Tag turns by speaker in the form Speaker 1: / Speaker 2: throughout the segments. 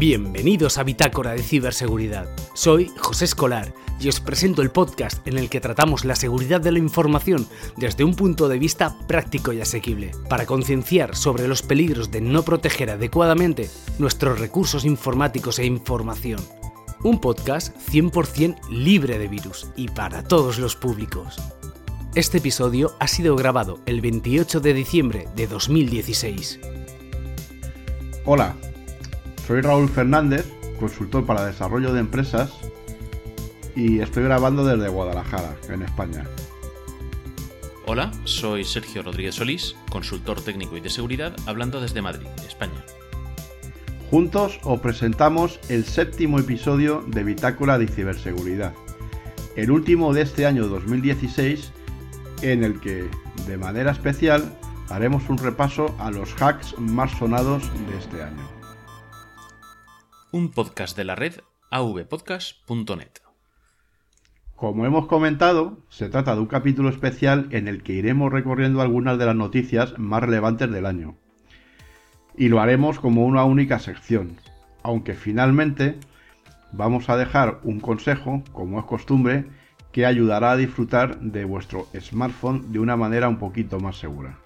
Speaker 1: Bienvenidos a Bitácora de Ciberseguridad. Soy José Escolar y os presento el podcast en el que tratamos la seguridad de la información desde un punto de vista práctico y asequible, para concienciar sobre los peligros de no proteger adecuadamente nuestros recursos informáticos e información. Un podcast 100% libre de virus y para todos los públicos. Este episodio ha sido grabado el 28 de diciembre de 2016.
Speaker 2: Hola, soy Raúl Fernández, consultor para desarrollo de empresas y estoy grabando desde Guadalajara, en España.
Speaker 3: Hola, soy Sergio Rodríguez Solís, consultor técnico y de seguridad, hablando desde Madrid, España.
Speaker 2: Juntos os presentamos el séptimo episodio de Bitácora de Ciberseguridad, el último de este año 2016, en el que, de manera especial, haremos un repaso a los hacks más sonados de este año
Speaker 3: un podcast de la red avpodcast.net.
Speaker 2: Como hemos comentado, se trata de un capítulo especial en el que iremos recorriendo algunas de las noticias más relevantes del año. Y lo haremos como una única sección, aunque finalmente vamos a dejar un consejo, como es costumbre, que ayudará a disfrutar de vuestro smartphone de una manera un poquito más segura.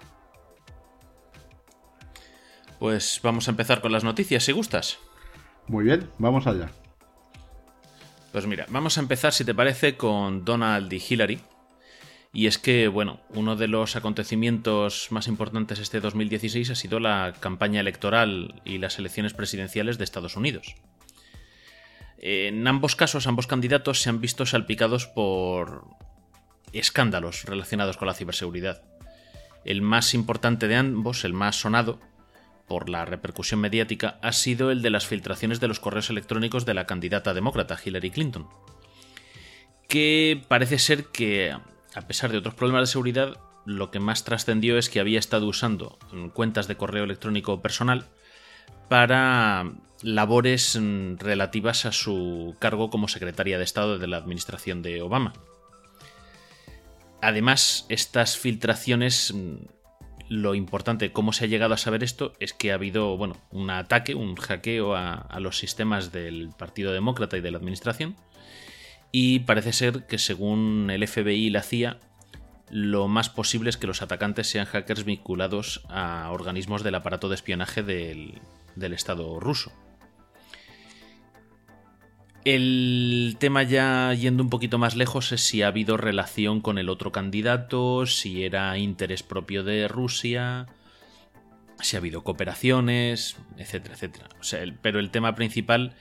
Speaker 3: Pues vamos a empezar con las noticias, si gustas.
Speaker 2: Muy bien, vamos allá.
Speaker 3: Pues mira, vamos a empezar, si te parece, con Donald y Hillary. Y es que, bueno, uno de los acontecimientos más importantes este 2016 ha sido la campaña electoral y las elecciones presidenciales de Estados Unidos. En ambos casos, ambos candidatos se han visto salpicados por escándalos relacionados con la ciberseguridad. El más importante de ambos, el más sonado, por la repercusión mediática ha sido el de las filtraciones de los correos electrónicos de la candidata demócrata Hillary Clinton, que parece ser que, a pesar de otros problemas de seguridad, lo que más trascendió es que había estado usando cuentas de correo electrónico personal para labores mm, relativas a su cargo como secretaria de Estado de la administración de Obama. Además, estas filtraciones mm, lo importante, cómo se ha llegado a saber esto, es que ha habido, bueno, un ataque, un hackeo a, los sistemas del Partido Demócrata y de la Administración. Y parece ser que según el FBI y la CIA, lo más posible es que los atacantes sean hackers vinculados a organismos del aparato de espionaje del, del Estado ruso. El tema ya yendo un poquito más lejos es si ha habido relación con el otro candidato, si era interés propio de Rusia, si ha habido cooperaciones, etcétera, etcétera. pero el tema principal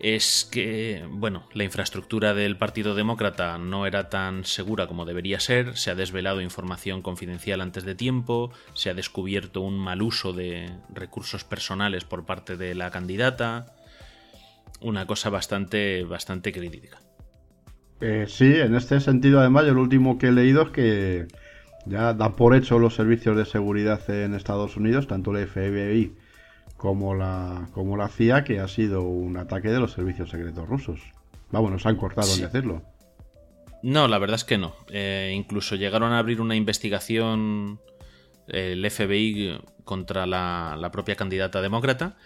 Speaker 3: es que, bueno, la infraestructura del Partido Demócrata no era tan segura como debería ser, se ha desvelado información confidencial antes de tiempo, se ha descubierto un mal uso de recursos personales por parte de la candidata, una cosa bastante, bastante crítica.
Speaker 2: Eh, sí, en este sentido, además, yo lo último que he leído es que ya dan por hecho los servicios de seguridad en Estados Unidos, tanto el FBI como la, como la CIA, que ha sido un ataque de los servicios secretos rusos. Vamos, nos han cortado en decirlo.
Speaker 3: No, la verdad es que no. Eh, incluso llegaron a abrir una investigación el FBI contra la, la propia candidata demócrata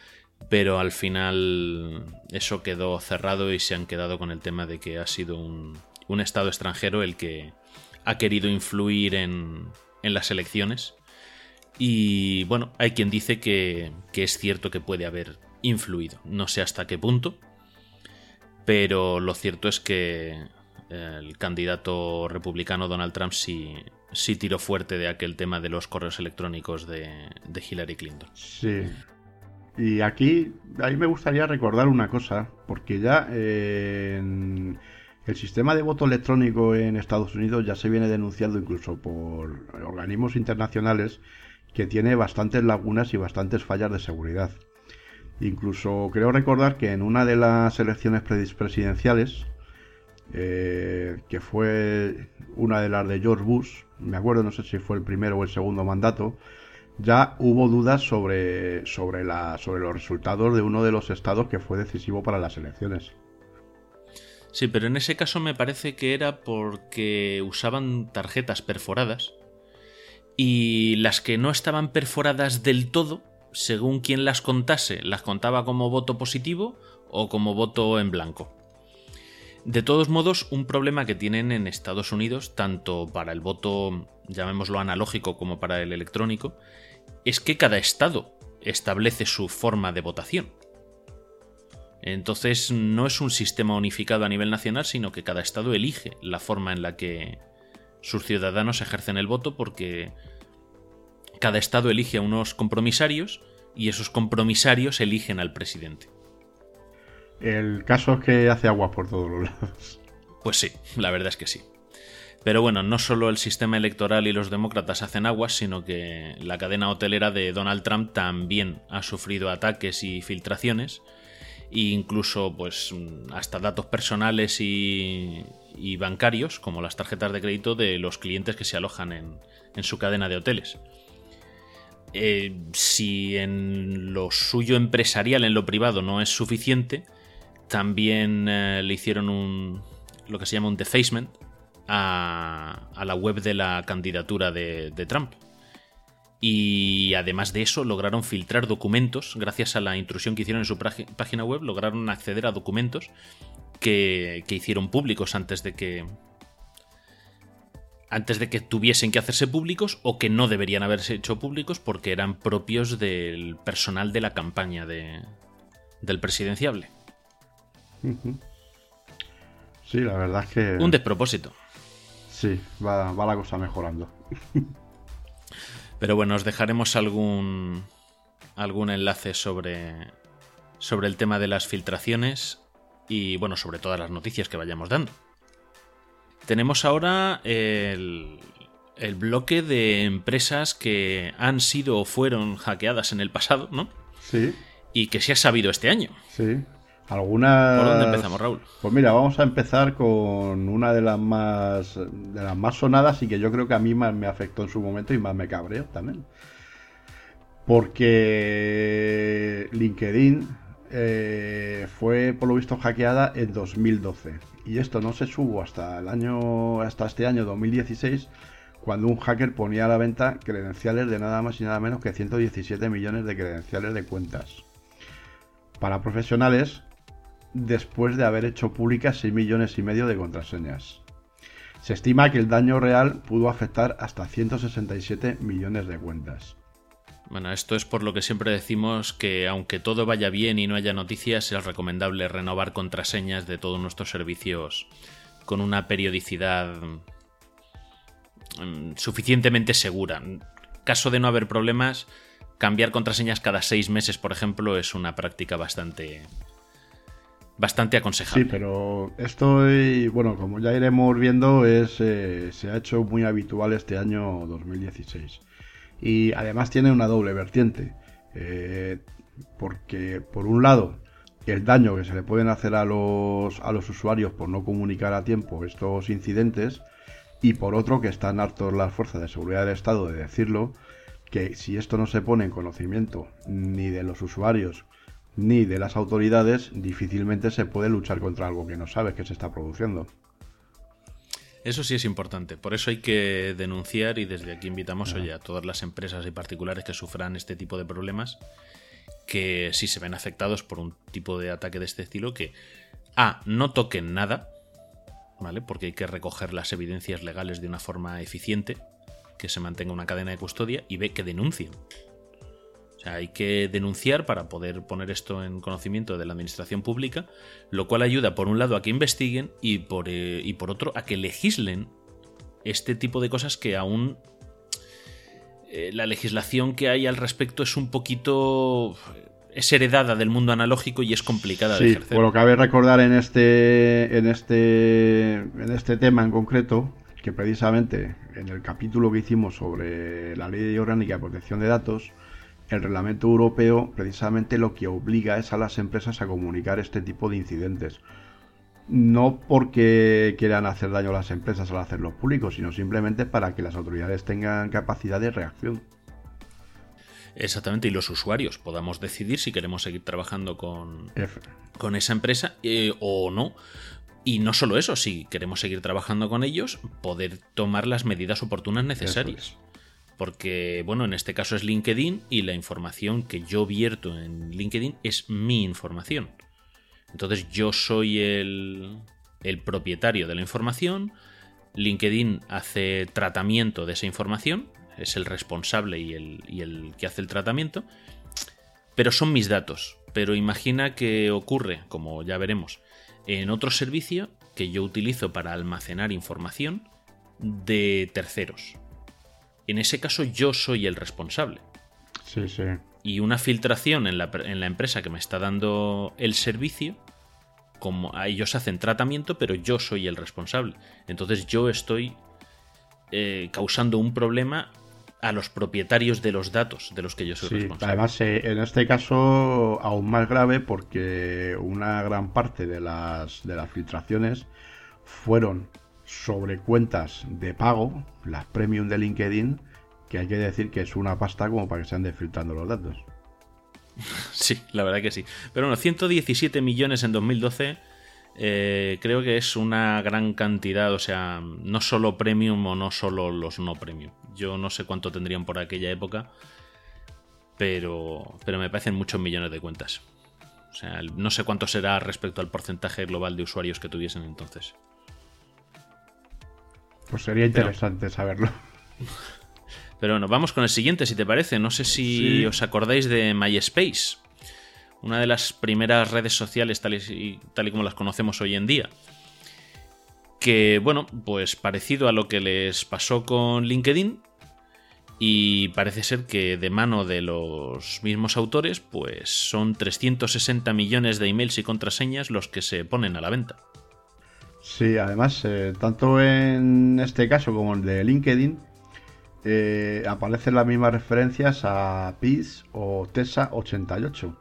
Speaker 3: pero al final eso quedó cerrado y se han quedado con el tema de que ha sido un, Estado extranjero el que ha querido influir en, las elecciones. Y bueno, hay quien dice que, es cierto que puede haber influido. No sé hasta qué punto, pero lo cierto es que el candidato republicano Donald Trump sí, sí tiró fuerte de aquel tema de los correos electrónicos de, de Hillary Clinton.
Speaker 2: Sí, y aquí, ahí me gustaría recordar una cosa, porque ya el sistema de voto electrónico en Estados Unidos ya se viene denunciando incluso por organismos internacionales que tiene bastantes lagunas y bastantes fallas de seguridad. Incluso creo recordar que en una de las elecciones presidenciales, eh, que fue una de las de George Bush, me acuerdo, no sé si fue el primero o el segundo mandato, ya hubo dudas sobre, sobre, la, sobre los resultados de uno de los estados que fue decisivo para las elecciones.
Speaker 3: Sí, pero en ese caso me parece que era porque usaban tarjetas perforadas y las que no estaban perforadas del todo según quien las contase, las contaba como voto positivo o como voto en blanco. De todos modos, un problema que tienen en Estados Unidos, tanto para el voto, llamémoslo analógico, como para el electrónico, es que cada estado establece su forma de votación. Entonces no es un sistema unificado a nivel nacional, sino que cada estado elige la forma en la que sus ciudadanos ejercen el voto porque cada estado elige a unos compromisarios y esos compromisarios eligen al presidente.
Speaker 2: El caso es que hace agua por todos los lados.
Speaker 3: Pues sí, la verdad es que sí. Pero bueno, no solo el sistema electoral y los demócratas hacen aguas, sino que la cadena hotelera de Donald Trump también ha sufrido ataques y filtraciones, e incluso pues hasta datos personales y, bancarios, como las tarjetas de crédito de los clientes que se alojan en, su cadena de hoteles. Eh, si en lo suyo empresarial, en lo privado, no es suficiente, también eh, le hicieron un, lo que se llama un defacement a, la web de la candidatura de, Trump. Y además de eso, lograron filtrar documentos, gracias a la intrusión que hicieron en su página web, lograron acceder a documentos que, que hicieron públicos antes de que, antes de que tuviesen que hacerse públicos o que no deberían haberse hecho públicos porque eran propios del personal de la campaña de, del presidenciable.
Speaker 2: Sí, la verdad es que.
Speaker 3: Un despropósito.
Speaker 2: Sí, va, la cosa mejorando.
Speaker 3: Pero bueno, os dejaremos algún. algún enlace sobre. sobre el tema de las filtraciones. Y bueno, sobre todas las noticias que vayamos dando. Tenemos ahora el, el bloque de empresas que han sido o fueron hackeadas en el pasado, ¿no?
Speaker 2: Sí.
Speaker 3: Y que se ha sabido este año.
Speaker 2: Sí. Algunas...
Speaker 3: ¿Por dónde empezamos, Raúl?
Speaker 2: Pues mira, vamos a empezar con una de las más de las más sonadas y que yo creo que a mí más me afectó en su momento y más me cabreó también. Porque LinkedIn eh, fue por lo visto hackeada en 2012 y esto no se subo hasta el año hasta este año 2016 cuando un hacker ponía a la venta credenciales de nada más y nada menos que 117 millones de credenciales de cuentas. Para profesionales, después de haber hecho públicas 6 millones y medio de contraseñas. Se estima que el daño real pudo afectar hasta 167 millones de cuentas.
Speaker 3: Bueno, esto es por lo que siempre decimos que aunque todo vaya bien y no haya noticias, es recomendable renovar contraseñas de todos nuestros servicios con una periodicidad mm, suficientemente segura. Caso de no haber problemas, cambiar contraseñas cada seis meses, por ejemplo, es una práctica bastante, bastante aconsejable.
Speaker 2: Sí, pero estoy, bueno, como ya iremos viendo, es, eh, se ha hecho muy habitual este año 2016. Y además tiene una doble vertiente. Eh, porque, por un lado, el daño que se le pueden hacer a los, a los usuarios por no comunicar a tiempo estos incidentes. Y por otro, que están hartos las fuerzas de seguridad del Estado de decirlo, que si esto no se pone en conocimiento ni de los usuarios ni de las autoridades, difícilmente se puede luchar contra algo que no sabes que se está produciendo.
Speaker 3: Eso sí es importante, por eso hay que denunciar y desde aquí invitamos a todas las empresas y particulares que sufran este tipo de problemas, que si se ven afectados por un tipo de ataque de este estilo, que A, no toquen nada, ¿vale? Porque hay que recoger las evidencias legales de una forma eficiente, que se mantenga una cadena de custodia, y B, que denuncien hay que denunciar para poder poner esto en conocimiento de la administración pública, lo cual ayuda por un lado a que investiguen y por, eh, y por otro a que legislen este tipo de cosas que aún eh, la legislación que hay al respecto es un poquito es heredada del mundo analógico y es complicada de ejercer.
Speaker 2: Bueno, cabe recordar en este en este en este tema en concreto que precisamente en el capítulo que hicimos sobre la ley orgánica de protección de datos el reglamento europeo precisamente lo que obliga es a las empresas a comunicar este tipo de incidentes. No porque quieran hacer daño a las empresas al hacerlos públicos, sino simplemente para que las autoridades tengan capacidad de reacción.
Speaker 3: Exactamente, y los usuarios podamos decidir si queremos seguir trabajando con, con esa empresa eh, o no. Y no solo eso, si queremos seguir trabajando con ellos, poder tomar las medidas oportunas necesarias. Porque, bueno, en este caso es LinkedIn y la información que yo vierto en LinkedIn es mi información. Entonces yo soy el, propietario de la información, LinkedIn hace tratamiento de esa información, es el responsable y el, y el que hace el tratamiento, pero son mis datos. Pero imagina que ocurre, como ya veremos, en otro servicio que yo utilizo para almacenar información de terceros. En ese caso yo soy el responsable.
Speaker 2: Sí, sí.
Speaker 3: Y una filtración en la, en la empresa que me está dando el servicio, como a ellos hacen tratamiento, pero yo soy el responsable. Entonces yo estoy eh, causando un problema a los propietarios de los datos de los que yo soy
Speaker 2: Sí,
Speaker 3: responsable.
Speaker 2: además eh, en este caso aún más grave porque una gran parte de las, de las filtraciones fueron sobre cuentas de pago, las premium de LinkedIn, que hay que decir que es una pasta como para que se anden filtrando los datos.
Speaker 3: Sí, la verdad que sí. Pero bueno, 117 millones en 2012 eh, creo que es una gran cantidad, o sea, no solo premium o no solo los no premium. Yo no sé cuánto tendrían por aquella época, pero, pero me parecen muchos millones de cuentas. O sea, no sé cuánto será respecto al porcentaje global de usuarios que tuviesen entonces.
Speaker 2: Pues sería interesante saberlo.
Speaker 3: Pero bueno, vamos con el siguiente, si te parece. No sé si
Speaker 2: Sí.
Speaker 3: os acordáis de MySpace, una de las primeras redes sociales tal y, tal y como las conocemos hoy en día. Que, bueno, pues parecido a lo que les pasó con LinkedIn. Y parece ser que de mano de los mismos autores, pues son 360 millones de emails y contraseñas los que se ponen a la venta.
Speaker 2: Sí, además, eh, tanto en este caso como en el de LinkedIn, eh, aparecen las mismas referencias a PIS o TESA88,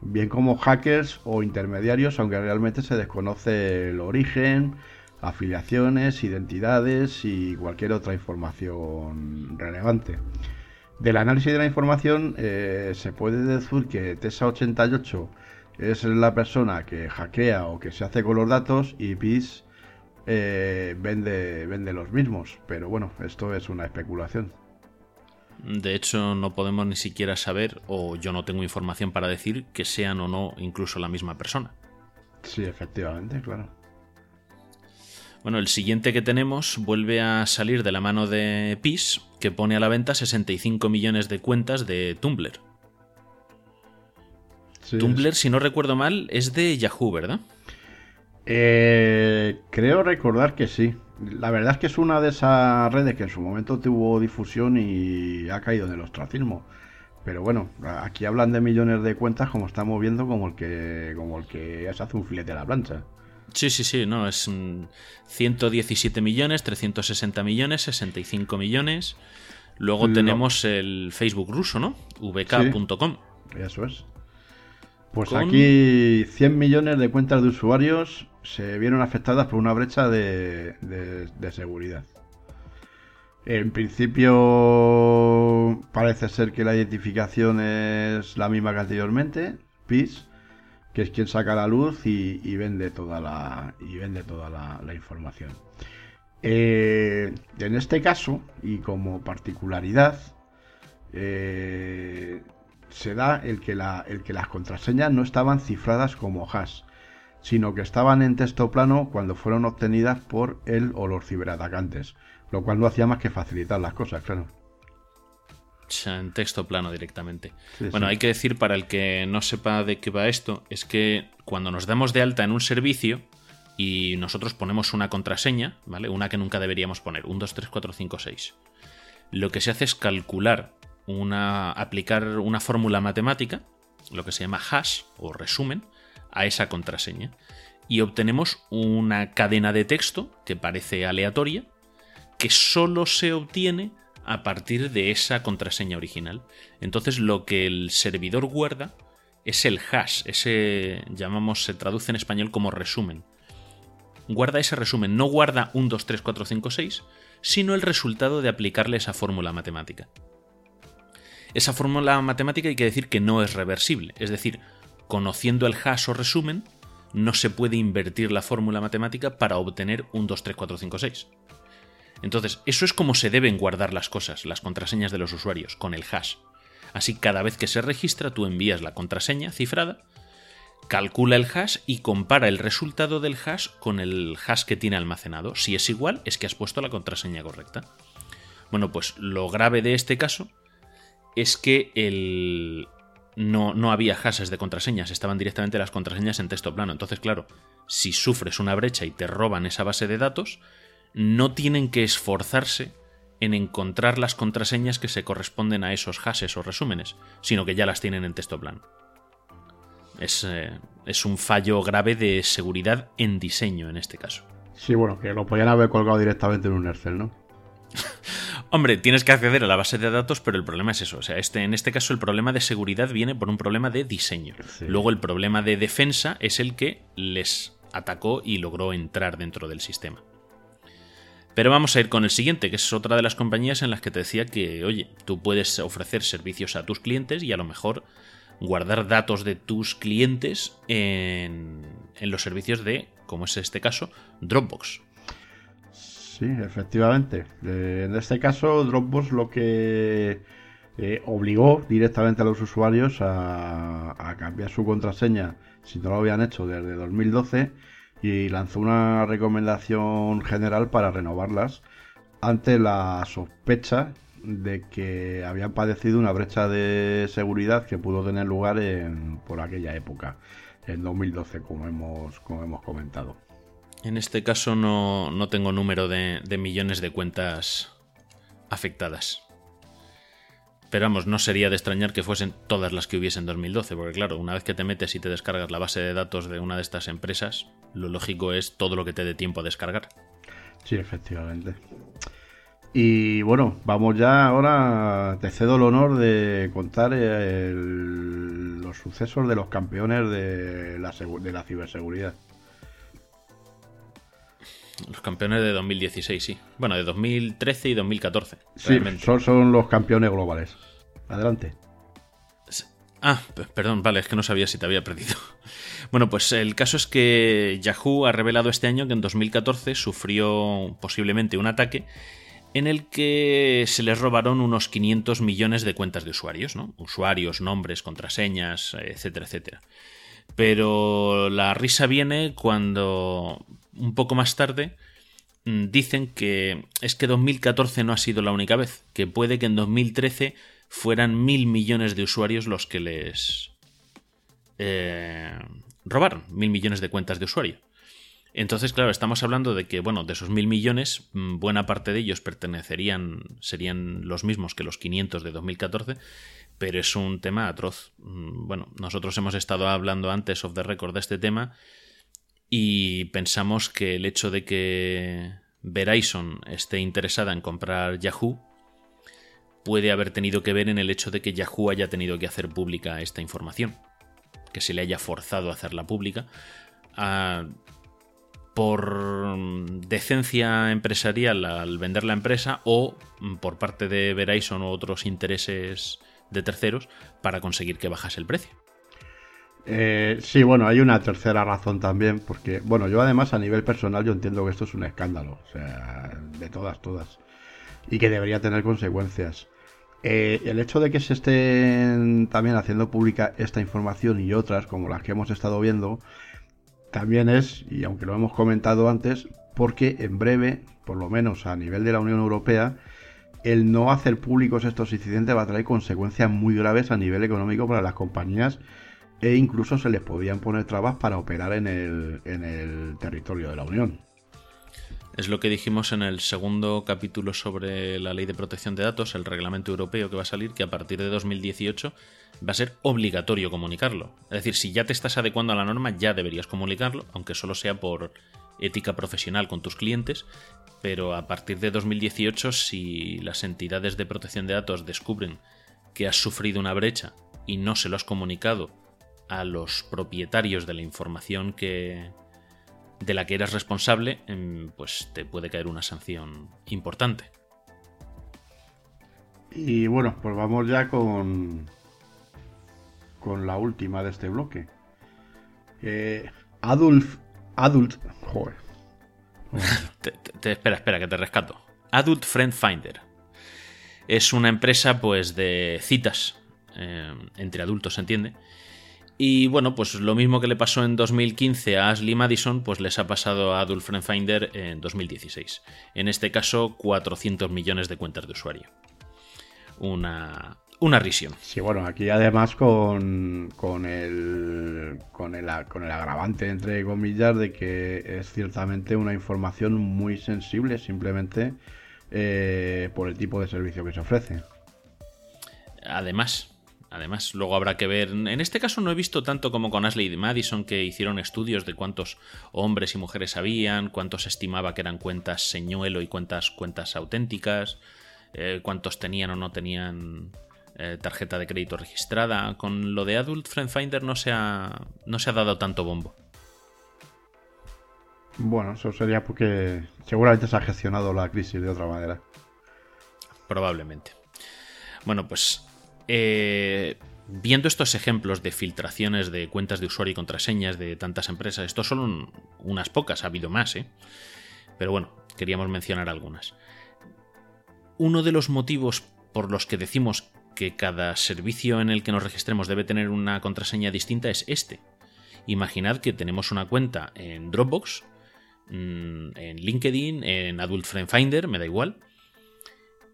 Speaker 2: bien como hackers o intermediarios, aunque realmente se desconoce el origen, afiliaciones, identidades y cualquier otra información relevante. Del análisis de la información eh, se puede decir que TESA88 es la persona que hackea o que se hace con los datos y PIS eh, vende, vende los mismos. Pero bueno, esto es una especulación.
Speaker 3: De hecho, no podemos ni siquiera saber, o yo no tengo información para decir, que sean o no incluso la misma persona.
Speaker 2: Sí, efectivamente, claro.
Speaker 3: Bueno, el siguiente que tenemos vuelve a salir de la mano de PIS, que pone a la venta 65 millones de cuentas de Tumblr.
Speaker 2: Sí,
Speaker 3: Tumblr, si no recuerdo mal, es de Yahoo, ¿verdad?
Speaker 2: Eh, creo recordar que sí. La verdad es que es una de esas redes que en su momento tuvo difusión y ha caído en el ostracismo. Pero bueno, aquí hablan de millones de cuentas como estamos viendo como el que como el que se hace un filete a la plancha.
Speaker 3: Sí, sí, sí, no, es mm, 117 millones, 360 millones, 65 millones. Luego tenemos el Facebook ruso, ¿no? vk.com.
Speaker 2: Eso es. Pues
Speaker 3: Con-
Speaker 2: aquí 100 millones de cuentas de usuarios se vieron afectadas por una brecha de, de- de seguridad. En principio parece ser que la identificación es la misma que anteriormente, PIS, que es quien saca la luz y, y vende toda la y vende toda la, la información. Eh, en este caso y como particularidad eh, se da el que, la- el que las contraseñas no estaban cifradas como hash, sino que estaban en texto plano cuando fueron obtenidas por él o los ciberatacantes, lo cual no hacía más que facilitar las cosas, claro.
Speaker 3: En texto plano directamente.
Speaker 2: Sí,
Speaker 3: bueno,
Speaker 2: sí.
Speaker 3: hay que decir para el que no sepa de qué va esto, es que cuando nos damos de alta en un servicio y nosotros ponemos una contraseña, ¿vale? Una que nunca deberíamos poner, 1, 2, 3, 4, 5, 6. Lo que se hace es calcular una. aplicar una fórmula matemática, lo que se llama hash o resumen, a esa contraseña. Y obtenemos una cadena de texto que parece aleatoria, que solo se obtiene a partir de esa contraseña original. Entonces lo que el servidor guarda es el hash, ese llamamos, se traduce en español como resumen. Guarda ese resumen, no guarda 1, 2, 3, 4, 5, 6, sino el resultado de aplicarle esa fórmula matemática. Esa fórmula matemática hay que decir que no es reversible, es decir, conociendo el hash o resumen, no se puede invertir la fórmula matemática para obtener un 2, 3, 4, 5, 6. Entonces, eso es como se deben guardar las cosas, las contraseñas de los usuarios, con el hash. Así, cada vez que se registra, tú envías la contraseña cifrada, calcula el hash y compara el resultado del hash con el hash que tiene almacenado. Si es igual, es que has puesto la contraseña correcta. Bueno, pues lo grave de este caso es que el... no, no había hashes de contraseñas, estaban directamente las contraseñas en texto plano. Entonces, claro, si sufres una brecha y te roban esa base de datos, no tienen que esforzarse en encontrar las contraseñas que se corresponden a esos hashes o resúmenes, sino que ya las tienen en texto plano. Es, eh, es, un fallo grave de seguridad en diseño en este caso.
Speaker 2: Sí, bueno, que lo podían haber colgado directamente en un Excel, ¿no?
Speaker 3: Hombre, tienes que acceder a la base de datos, pero el problema es eso. O sea, este, en este caso el problema de seguridad viene por un problema de diseño. Sí. Luego el problema de defensa es el que les atacó y logró entrar dentro del sistema. Pero vamos a ir con el siguiente, que es otra de las compañías en las que te decía que, oye, tú puedes ofrecer servicios a tus clientes y a lo mejor guardar datos de tus clientes en, en los servicios de, como es este caso, Dropbox.
Speaker 2: Sí, efectivamente. Eh, en este caso, Dropbox lo que eh, obligó directamente a los usuarios a, cambiar su contraseña si no lo habían hecho desde 2012 y lanzó una recomendación general para renovarlas ante la sospecha de que habían padecido una brecha de seguridad que pudo tener lugar en, por aquella época, en 2012, como hemos, como hemos comentado.
Speaker 3: En este caso no, no tengo número de, millones de cuentas afectadas. Pero vamos, no sería de extrañar que fuesen todas las que hubiese en 2012, porque claro, una vez que te metes y te descargas la base de datos de una de estas empresas, lo lógico es todo lo que te dé tiempo a descargar.
Speaker 2: Sí, efectivamente. Y bueno, vamos ya ahora, te cedo el honor de contar los sucesos de los campeones de la, de la ciberseguridad.
Speaker 3: Los campeones de 2016, sí. Bueno, de 2013 y 2014.
Speaker 2: Sí, son, son, los campeones globales. Adelante.
Speaker 3: Ah, perdón, vale, es que no sabía si te había perdido. Bueno, pues el caso es que Yahoo ha revelado este año que en 2014 sufrió posiblemente un ataque en el que se les robaron unos 500 millones de cuentas de usuarios, ¿no? Usuarios, nombres, contraseñas, etcétera, etcétera. Pero la risa viene cuando un poco más tarde dicen que es que 2014 no ha sido la única vez, que puede que en 2013 fueran mil millones de usuarios los que les eh, robaron, mil millones de cuentas de usuario. Entonces, claro, estamos hablando de que, bueno, de esos mil millones, mm, buena parte de ellos pertenecerían, serían los mismos que los 500 de 2014, pero es un tema atroz. Mm, bueno, nosotros hemos estado hablando antes of the record de este tema y pensamos que el hecho de que Verizon esté interesada en comprar Yahoo puede haber tenido que ver en el hecho de que Yahoo haya tenido que hacer pública esta información, que se le haya forzado a hacerla pública. A, por decencia empresarial al vender la empresa o por parte de Verizon u otros intereses de terceros para conseguir que bajase el precio.
Speaker 2: Eh, sí, bueno, hay una tercera razón también, porque, bueno, yo además a nivel personal yo entiendo que esto es un escándalo, o sea, de todas, todas, y que debería tener consecuencias. Eh, el hecho de que se estén también haciendo pública esta información y otras, como las que hemos estado viendo, también es, y aunque lo hemos comentado antes, porque en breve, por lo menos a nivel de la Unión Europea, el no hacer públicos estos incidentes va a traer consecuencias muy graves a nivel económico para las compañías e incluso se les podían poner trabas para operar en el, en el territorio de la Unión.
Speaker 3: Es lo que dijimos en el segundo capítulo sobre la ley de protección de datos, el reglamento europeo que va a salir, que a partir de 2018 va a ser obligatorio comunicarlo. Es decir, si ya te estás adecuando a la norma, ya deberías comunicarlo, aunque solo sea por ética profesional con tus clientes, pero a partir de 2018, si las entidades de protección de datos descubren que has sufrido una brecha y no se lo has comunicado a los propietarios de la información que de la que eras responsable, em, pues te puede caer una sanción importante.
Speaker 2: Y bueno, pues vamos ya con con la última de este bloque. Eh, Adulf Adult, joder.
Speaker 3: te, espera, espera, que te rescato. Adult Friend Finder. Es una empresa pues de citas eh, entre adultos, se entiende. Y bueno, pues lo mismo que le pasó en 2015 a Ashley Madison, pues les ha pasado a Adult Friend Finder en 2016. En este caso, 400 millones de cuentas de usuario. Una, una risión.
Speaker 2: Sí, bueno, aquí además con, con, el, con, el, con el agravante, entre comillas, de que es ciertamente una información muy sensible simplemente eh, por el tipo de servicio que se ofrece.
Speaker 3: Además, Además, luego habrá que ver. En este caso no he visto tanto como con Ashley y Madison, que hicieron estudios de cuántos hombres y mujeres habían, cuántos estimaba que eran cuentas señuelo y cuántas cuentas auténticas, eh, cuántos tenían o no tenían eh, tarjeta de crédito registrada. Con lo de Adult Friend Finder no se ha, no se ha dado tanto bombo.
Speaker 2: Bueno, eso sería porque seguramente se ha gestionado la crisis de otra manera.
Speaker 3: Probablemente. Bueno, pues eh, viendo estos ejemplos de filtraciones de cuentas de usuario y contraseñas de tantas empresas, estos son unas pocas, ha habido más, ¿eh? Pero bueno, queríamos mencionar algunas. Uno de los motivos por los que decimos que cada servicio en el que nos registremos debe tener una contraseña distinta es este. Imaginad que tenemos una cuenta en Dropbox, mm, en LinkedIn, en Adult Friend Finder, me da igual,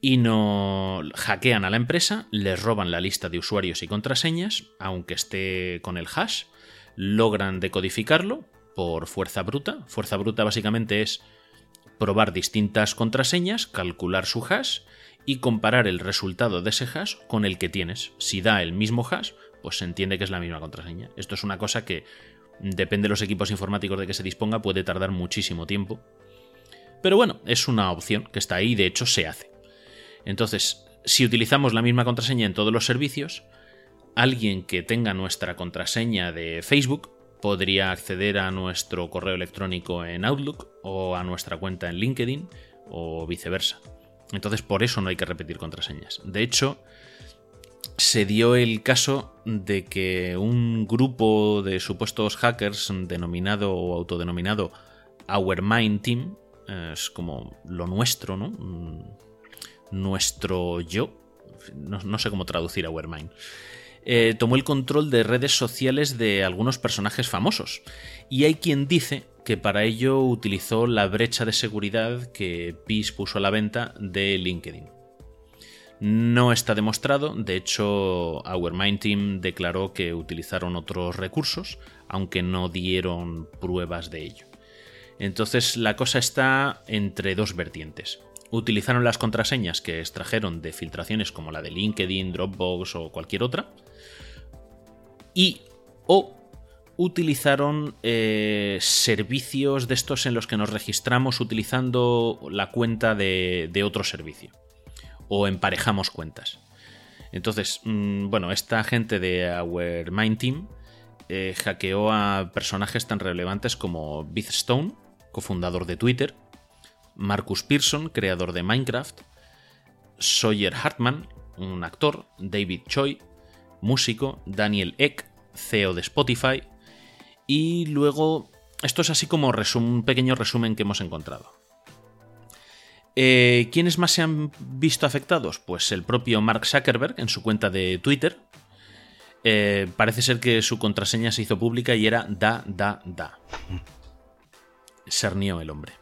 Speaker 3: y no hackean a la empresa, les roban la lista de usuarios y contraseñas, aunque esté con el hash, logran decodificarlo por fuerza bruta. Fuerza bruta básicamente es probar distintas contraseñas, calcular su hash y comparar el resultado de ese hash con el que tienes. Si da el mismo hash, pues se entiende que es la misma contraseña. Esto es una cosa que, depende de los equipos informáticos de que se disponga, puede tardar muchísimo tiempo. Pero bueno, es una opción que está ahí de hecho se hace. Entonces, si utilizamos la misma contraseña en todos los servicios, alguien que tenga nuestra contraseña de Facebook podría acceder a nuestro correo electrónico en Outlook o a nuestra cuenta en LinkedIn o viceversa. Entonces por eso no hay que repetir contraseñas. De hecho, se dio el caso de que un grupo de supuestos hackers denominado o autodenominado Our Mind Team, es como lo nuestro, ¿no? Nuestro yo, no, sé cómo traducir Our Mind, eh, tomó el control de redes sociales de algunos personajes famosos. Y hay quien dice que para ello utilizó la brecha de seguridad que PIS puso a la venta de LinkedIn. No está demostrado, de hecho Our Mind Team declaró que utilizaron otros recursos, aunque no dieron pruebas de ello. Entonces la cosa está entre dos vertientes. Utilizaron las contraseñas que extrajeron de filtraciones como la de LinkedIn, Dropbox o cualquier otra, y o utilizaron eh, servicios de estos en los que nos registramos utilizando la cuenta de, otro servicio. O emparejamos cuentas. Entonces, mm, bueno, esta gente de Our Mind Team eh, hackeó a personajes tan relevantes como Beth Stone, cofundador de Twitter, Marcus Pearson, creador de Minecraft, Sawyer Hartman, un actor, David Choi, músico, Daniel Eck, CEO de Spotify, y luego, esto es así como un pequeño resumen que hemos encontrado. Eh, ¿Quiénes más se han visto afectados? Pues el propio Mark Zuckerberg en su cuenta de Twitter. Eh, parece ser que su contraseña se hizo pública y era da, da, da. Sernió el hombre.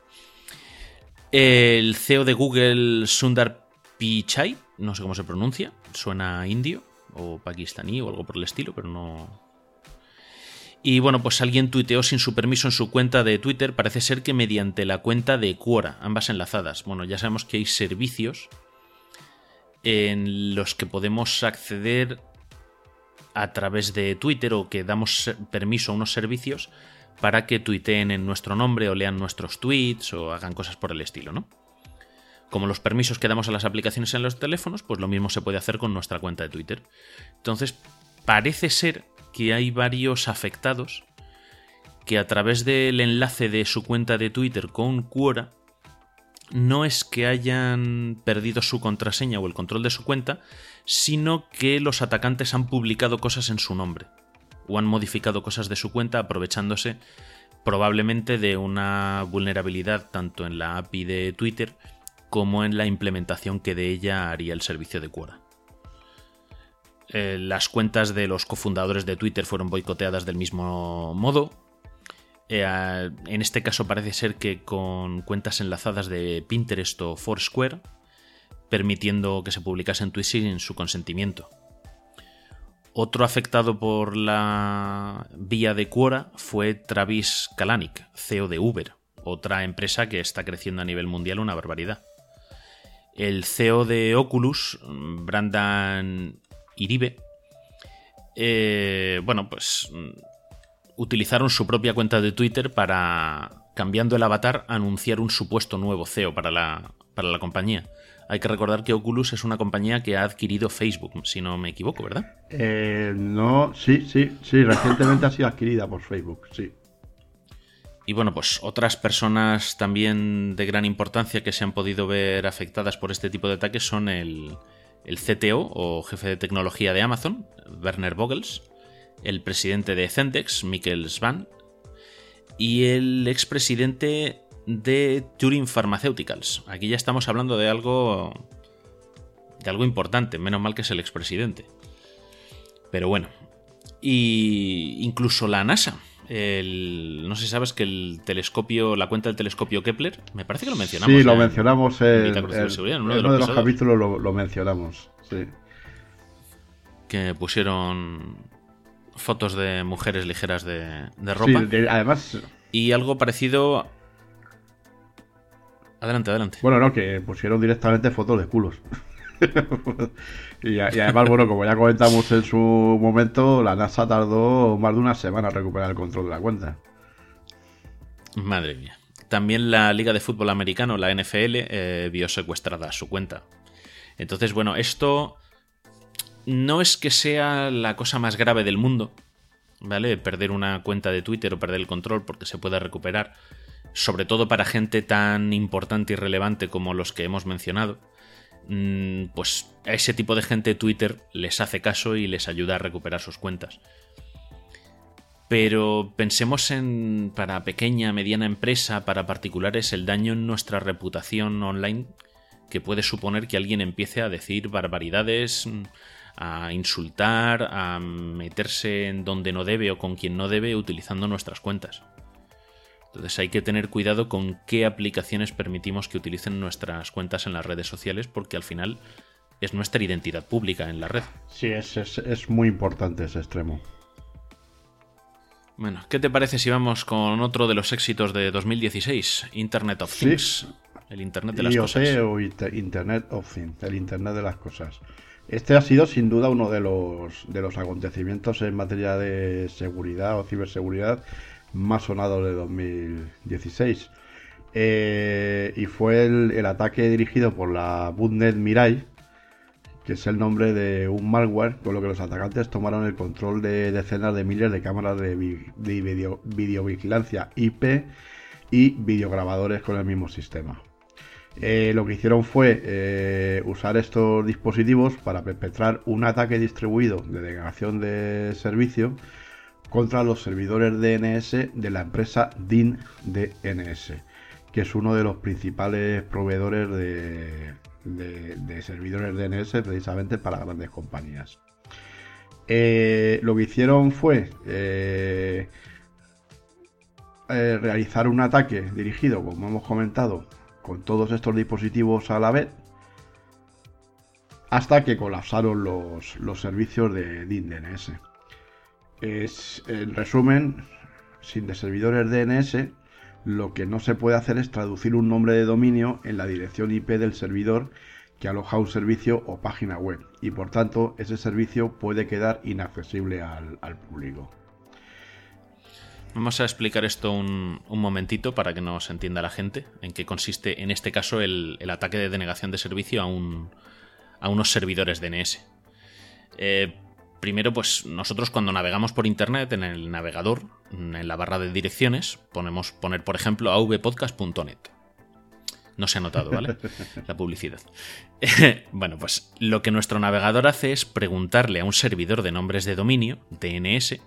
Speaker 3: El CEO de Google, Sundar Pichai, no sé cómo se pronuncia, suena indio o pakistaní o algo por el estilo, pero no, y bueno, pues alguien tuiteó sin su permiso en su cuenta de Twitter, parece ser que mediante la cuenta de Quora, ambas enlazadas. Bueno, ya sabemos que hay servicios en los que podemos acceder a través de Twitter o que damos permiso a unos servicios para que tuiteen en nuestro nombre o lean nuestros tweets o hagan cosas por el estilo, ¿no? Como los permisos que damos a las aplicaciones en los teléfonos, pues lo mismo se puede hacer con nuestra cuenta de Twitter. Entonces, parece ser que hay varios afectados que a través del enlace de su cuenta de Twitter con Quora no es que hayan perdido su contraseña o el control de su cuenta, sino que los atacantes han publicado cosas en su nombre o han modificado cosas de su cuenta aprovechándose probablemente de una vulnerabilidad tanto en la API de Twitter como en la implementación que de ella haría el servicio de Quora. Eh, las cuentas de los cofundadores de Twitter fueron boicoteadas del mismo modo. Eh, en este caso parece ser que con cuentas enlazadas de Pinterest o Foursquare, permitiendo que se publicasen tweets sin su consentimiento. Otro afectado por la vía de Quora fue Travis Kalanick, CEO de Uber, otra empresa que está creciendo a nivel mundial una barbaridad. El CEO de Oculus, Brandon Iribe, eh, bueno, pues utilizaron su propia cuenta de Twitter para, cambiando el avatar, anunciar un supuesto nuevo CEO para la, para la compañía. Hay que recordar que Oculus es una compañía que ha adquirido Facebook, si no me equivoco, ¿verdad?
Speaker 2: Eh, no, sí, sí, sí, recientemente ha sido adquirida por Facebook, sí.
Speaker 3: Y bueno, pues otras personas también de gran importancia que se han podido ver afectadas por este tipo de ataques son el, el CTO o jefe de tecnología de Amazon, Werner Vogels, el presidente de Zendex, Mikkel Svan, y el expresidente de Turing Pharmaceuticals. Aquí ya estamos hablando de algo de algo importante, menos mal que es el expresidente. Pero bueno, y incluso la NASA. no sé si sabes que el telescopio, la cuenta del telescopio Kepler, me parece que lo mencionamos.
Speaker 2: Sí, lo mencionamos en, uno, de los, capítulos lo, mencionamos. Sí.
Speaker 3: Que pusieron fotos de mujeres ligeras de, ropa.
Speaker 2: Sí, además.
Speaker 3: Y algo parecido Adelante, adelante.
Speaker 2: Bueno, no, que pusieron directamente fotos de culos. y, además, bueno, como ya comentamos en su momento, la NASA tardó más de una semana en recuperar el control de la cuenta.
Speaker 3: Madre mía. También la Liga de Fútbol Americano, la NFL, eh, vio secuestrada su cuenta. Entonces, bueno, esto no es que sea la cosa más grave del mundo, ¿vale? Perder una cuenta de Twitter o perder el control porque se puede recuperar sobre todo para gente tan importante y relevante como los que hemos mencionado, mm, pues a ese tipo de gente Twitter les hace caso y les ayuda a recuperar sus cuentas. Pero pensemos en para pequeña, mediana empresa, para particulares, el daño en nuestra reputación online que puede suponer que alguien empiece a decir barbaridades, a insultar, a meterse en donde no debe o con quien no debe utilizando nuestras cuentas. Entonces hay que tener cuidado con qué aplicaciones permitimos que utilicen nuestras cuentas en las redes sociales porque al final es nuestra identidad pública en la red.
Speaker 2: Sí, es, muy importante ese extremo.
Speaker 3: Bueno, ¿qué te parece si vamos con otro de los éxitos de 2016? Internet of Things. El Internet de las cosas.
Speaker 2: o Internet of Things, el Internet de las cosas. Este ha sido sin duda uno de los, de los acontecimientos en materia de seguridad o ciberseguridad más sonado de 2016. Eh, y fue el, ataque dirigido por la Bootnet Mirai, que es el nombre de un malware con lo que los atacantes tomaron el control de decenas de miles de cámaras de, videovigilancia IP y videograbadores con el mismo sistema. Eh, lo que hicieron fue eh, usar estos dispositivos para perpetrar un ataque distribuido de degradación de servicio contra los servidores DNS de la empresa DIN DNS, que es uno de los principales proveedores de, servidores DNS precisamente para grandes compañías. Eh, lo que hicieron fue eh, eh, realizar un ataque dirigido, como hemos comentado, con todos estos dispositivos a la vez, hasta que colapsaron los, los servicios de DIN DNS. Es, en resumen, sin de servidores DNS, lo que no se puede hacer es traducir un nombre de dominio en la dirección IP del servidor que aloja un servicio o página web y por tanto ese servicio puede quedar inaccesible al, público.
Speaker 3: Vamos a explicar esto un, momentito para que nos entienda la gente en qué consiste en este caso el, ataque de denegación de servicio a, un, a unos servidores DNS. Eh, Primero, pues nosotros cuando navegamos por internet en el navegador, en la barra de direcciones, ponemos poner, por ejemplo, avpodcast.net. No se ha notado, ¿vale? La publicidad. bueno, pues lo que nuestro navegador hace es preguntarle a un servidor de nombres de dominio, DNS,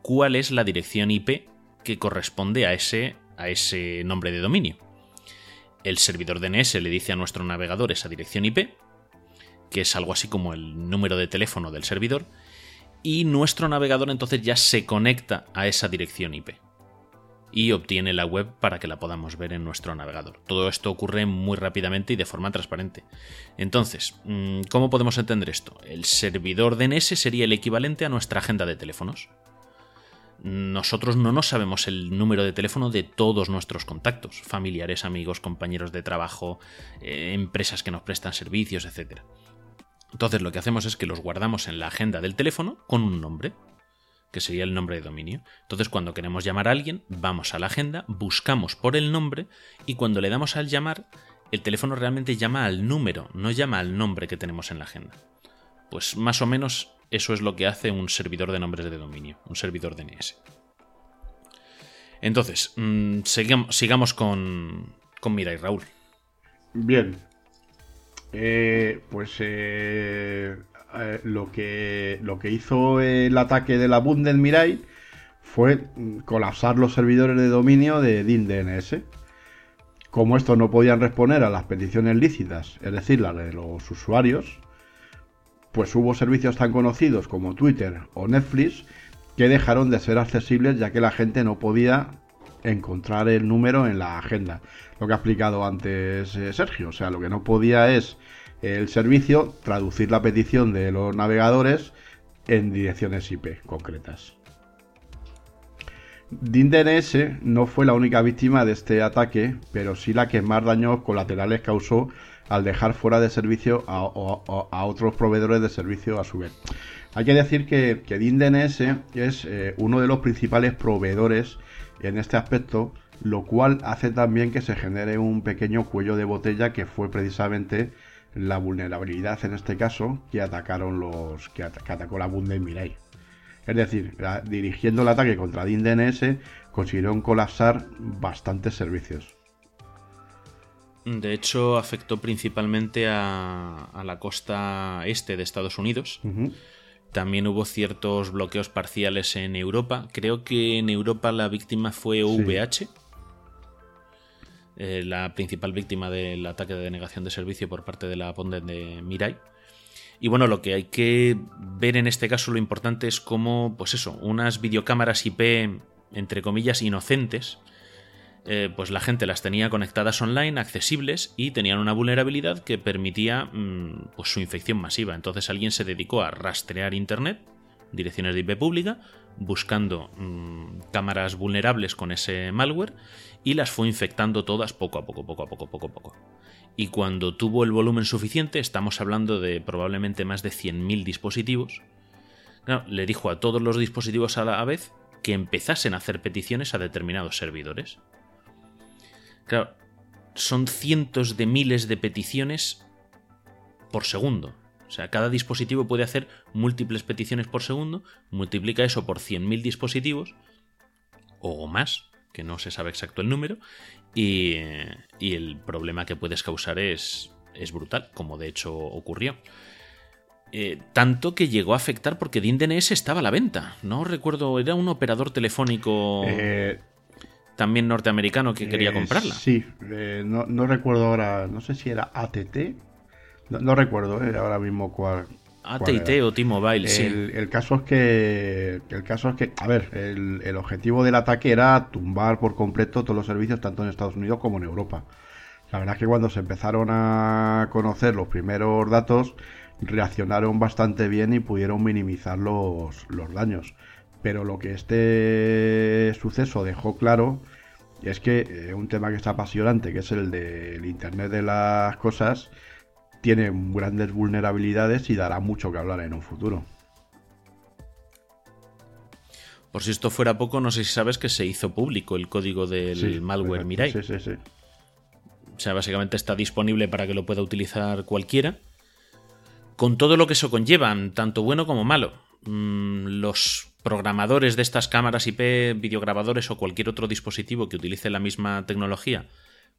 Speaker 3: cuál es la dirección IP que corresponde a ese, a ese nombre de dominio. el servidor DNS le dice a nuestro navegador esa dirección IP, que es algo así como el número de teléfono del servidor, y nuestro navegador entonces ya se conecta a esa dirección IP y obtiene la web para que la podamos ver en nuestro navegador. Todo esto ocurre muy rápidamente y de forma transparente. Entonces, mm, ¿cómo podemos entender esto? El servidor DNS sería el equivalente a nuestra agenda de teléfonos. Nosotros no nos sabemos el número de teléfono de todos nuestros contactos, familiares, amigos, compañeros de trabajo, eh, empresas que nos prestan servicios, etc. Entonces lo que hacemos es que los guardamos en la agenda del teléfono con un nombre, que sería el nombre de dominio. Entonces cuando queremos llamar a alguien, vamos a la agenda, buscamos por el nombre y cuando le damos al llamar, el teléfono realmente llama al número, no llama al nombre que tenemos en la agenda. Pues más o menos eso es lo que hace un servidor de nombres de dominio, un servidor DNS. Entonces, mm, sigamos, con, con Mira y Raúl.
Speaker 2: Bien, eh, pues eh, eh, lo, que, lo que hizo el ataque de la Bundel Mirai fue mm, colapsar los servidores de dominio de DIN-DNS. Como estos no podían responder a las peticiones lícitas, es decir, las de los usuarios, pues hubo servicios tan conocidos como Twitter o Netflix que dejaron de ser accesibles ya que la gente no podía encontrar el número en la agenda. Lo que ha explicado antes eh, Sergio. O sea, lo que no podía es el servicio traducir la petición de los navegadores en direcciones IP concretas. DNS no fue la única víctima de este ataque, pero sí la que más daños colaterales causó al dejar fuera de servicio a, otros proveedores de servicio a su vez. Hay que decir que, que DNS es eh, uno de los principales proveedores en este aspecto, lo cual hace también que se genere un pequeño cuello de botella que fue precisamente la vulnerabilidad en este caso que atacaron los que, atacó la Bundes Mirai. Es decir, dirigiendo el ataque contra DNS consiguieron colapsar bastantes servicios.
Speaker 3: De hecho, afectó principalmente a, la costa este de Estados Unidos. También hubo ciertos bloqueos parciales en Europa. Creo que en Europa la víctima fue VH, eh, la principal víctima del ataque de denegación de servicio por parte de la Ponde de Mirai. Y bueno, lo que hay que ver en este caso, lo importante es cómo, pues eso, unas videocámaras IP, entre comillas, inocentes, eh, pues la gente las tenía conectadas online, accesibles y tenían una vulnerabilidad que permitía mm, pues su infección masiva. Entonces alguien se dedicó a rastrear Internet, direcciones de IP pública, buscando mm, cámaras vulnerables con ese malware y las fue infectando todas poco a poco, poco a poco, poco a poco. Y cuando tuvo el volumen suficiente, estamos hablando de probablemente más de 100.000 dispositivos, le dijo a todos los dispositivos a la vez que empezasen a hacer peticiones a determinados servidores. Claro, son cientos de miles de peticiones por segundo. O sea, cada dispositivo puede hacer múltiples peticiones por segundo, multiplica eso por 100.000 dispositivos, o más, que no se sabe exacto el número, y, el problema que puedes causar es, es brutal, como de hecho ocurrió. Eh, tanto que llegó a afectar porque DNS estaba a la venta. No recuerdo, era un operador telefónico. Eh, también norteamericano que quería eh, comprarla.
Speaker 2: Sí, eh, no, recuerdo ahora, no sé si era ATT, no, recuerdo eh, ahora mismo cuál.
Speaker 3: ATT o T-Mobile, sí.
Speaker 2: El caso es que, el caso es que, a ver, el, el, objetivo del ataque era tumbar por completo todos los servicios tanto en Estados Unidos como en Europa. La verdad es que cuando se empezaron a conocer los primeros datos, reaccionaron bastante bien y pudieron minimizar los, los daños. Pero lo que este suceso dejó claro es que eh, un tema que está apasionante, que es el del Internet de las Cosas, tiene grandes vulnerabilidades y dará mucho que hablar en un futuro.
Speaker 3: Por si esto fuera poco, no sé si sabes que se hizo público el código del malware Mirai.
Speaker 2: Sí, sí, sí.
Speaker 3: O sea, básicamente está disponible para que lo pueda utilizar cualquiera. Con todo lo que eso conlleva, tanto bueno como malo. Mm, los programadores de estas cámaras IP, videograbadores o cualquier otro dispositivo que utilice la misma tecnología,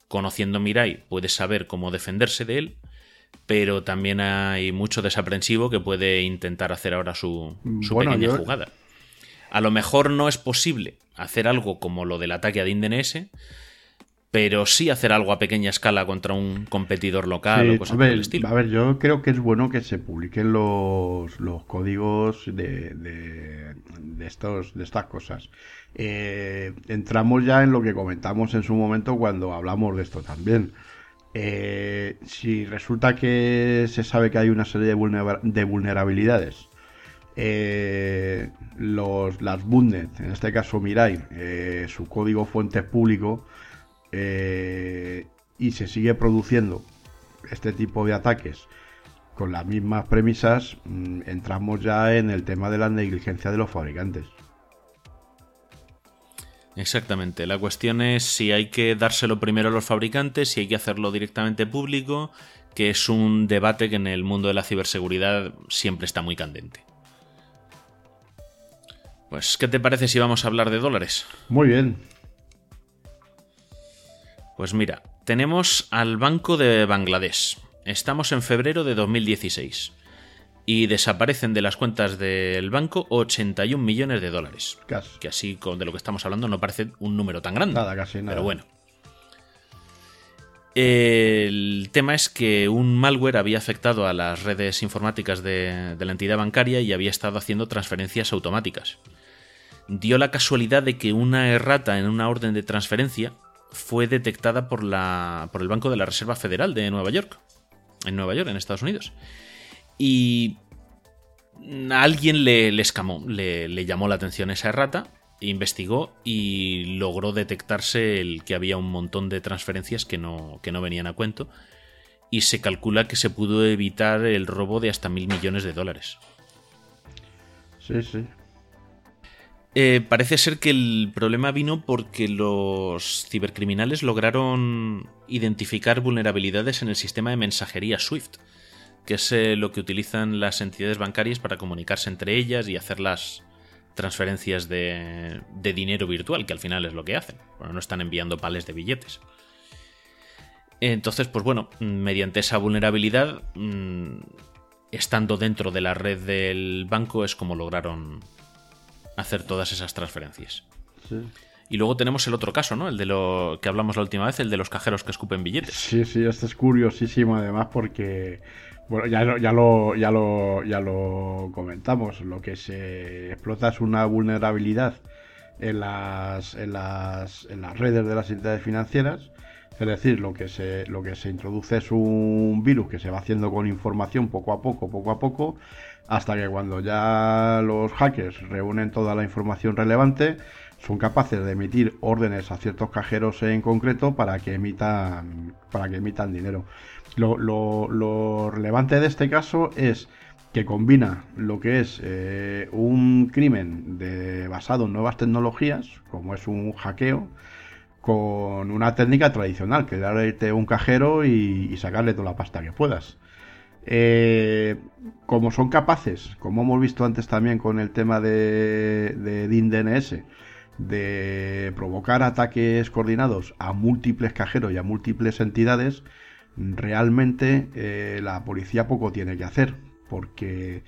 Speaker 3: conociendo Mirai, puede saber cómo defenderse de él, pero también hay mucho desaprensivo que puede intentar hacer ahora su, pequeña jugada. A lo mejor no es posible hacer algo como lo del ataque a DNS, pero sí hacer algo a pequeña escala contra un competidor local o cosas
Speaker 2: a ver,
Speaker 3: por el estilo.
Speaker 2: A ver, yo creo que es bueno que se publiquen los, los códigos de, de, de estos, de estas cosas. Eh, entramos ya en lo que comentamos en su momento cuando hablamos de esto también. Eh, si resulta que se sabe que hay una serie de, vulnera- de vulnerabilidades, eh, los, las Bundnet, en este caso Mirai, eh, su código fuente público eh, y se sigue produciendo este tipo de ataques con las mismas premisas, mm, entramos ya en el tema de la negligencia de los fabricantes.
Speaker 3: Exactamente. La cuestión es si hay que dárselo primero a los fabricantes, si hay que hacerlo directamente público, que es un debate que en el mundo de la ciberseguridad siempre está muy candente. Pues, ¿qué te parece si vamos a hablar de dólares?
Speaker 2: Muy bien.
Speaker 3: Pues mira, tenemos al Banco de Bangladesh. Estamos en febrero de 2016. Y desaparecen de las cuentas del banco 81 millones de dólares.
Speaker 2: Casi.
Speaker 3: Que así de lo que estamos hablando no parece un número tan grande.
Speaker 2: Nada, casi nada.
Speaker 3: Pero bueno. El tema es que un malware había afectado a las redes informáticas de, de la entidad bancaria y había estado haciendo transferencias automáticas. Dio la casualidad de que una errata en una orden de transferencia fue detectada por, la, por el Banco de la Reserva Federal de Nueva York, en Nueva York, en Estados Unidos. Y a alguien le, le escamó, le, le llamó la atención esa errata, investigó y logró detectarse el que había un montón de transferencias que no, que no venían a cuento. Y se calcula que se pudo evitar el robo de hasta mil millones de dólares.
Speaker 2: Sí, sí.
Speaker 3: Eh, parece ser que el problema vino porque los cibercriminales lograron identificar vulnerabilidades en el sistema de mensajería SWIFT, que es eh, lo que utilizan las entidades bancarias para comunicarse entre ellas y hacer las transferencias de, dinero virtual, que al final es lo que hacen. Bueno, no están enviando pales de billetes. Entonces, pues bueno, mediante esa vulnerabilidad, mm, estando dentro de la red del banco, es como lograron hacer todas esas transferencias.
Speaker 2: Sí.
Speaker 3: Y luego tenemos el otro caso, ¿no? El de lo que hablamos la última vez, el de los cajeros que escupen billetes.
Speaker 2: Sí, sí, este es curiosísimo además porque, bueno, ya, lo- ya, lo, ya, lo, ya lo comentamos, lo que se explota es una vulnerabilidad en las, en las, en las redes de las entidades financieras, es decir, lo que, se, lo que se introduce es un virus que se va haciendo con información poco a poco, poco a poco, hasta que cuando ya los hackers reúnen toda la información relevante, son capaces de emitir órdenes a ciertos cajeros en concreto para que emitan, para que emitan dinero. Lo, relevante de este caso es que combina lo que es eh, un crimen de- basado en nuevas tecnologías, como es un hackeo, con una técnica tradicional, que darte un cajero y sacarle toda la pasta que puedas. Eh, como son capaces, como hemos visto antes también con el tema de, de DIN DNS, de provocar ataques coordinados a múltiples cajeros y a múltiples entidades, realmente eh, la policía poco tiene que hacer, porque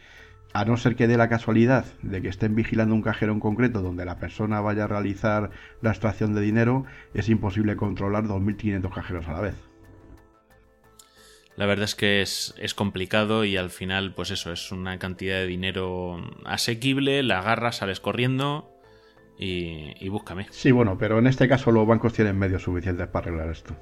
Speaker 2: a no ser que dé la casualidad de que estén vigilando un cajero en concreto donde la persona vaya a realizar la extracción de dinero, es imposible controlar 2.500 cajeros a la vez.
Speaker 3: La verdad es que es, es complicado y al final, pues eso, es una cantidad de dinero asequible, la agarras, sales corriendo y, y búscame.
Speaker 2: Sí, bueno, pero en este caso los bancos tienen medios suficientes para arreglar esto.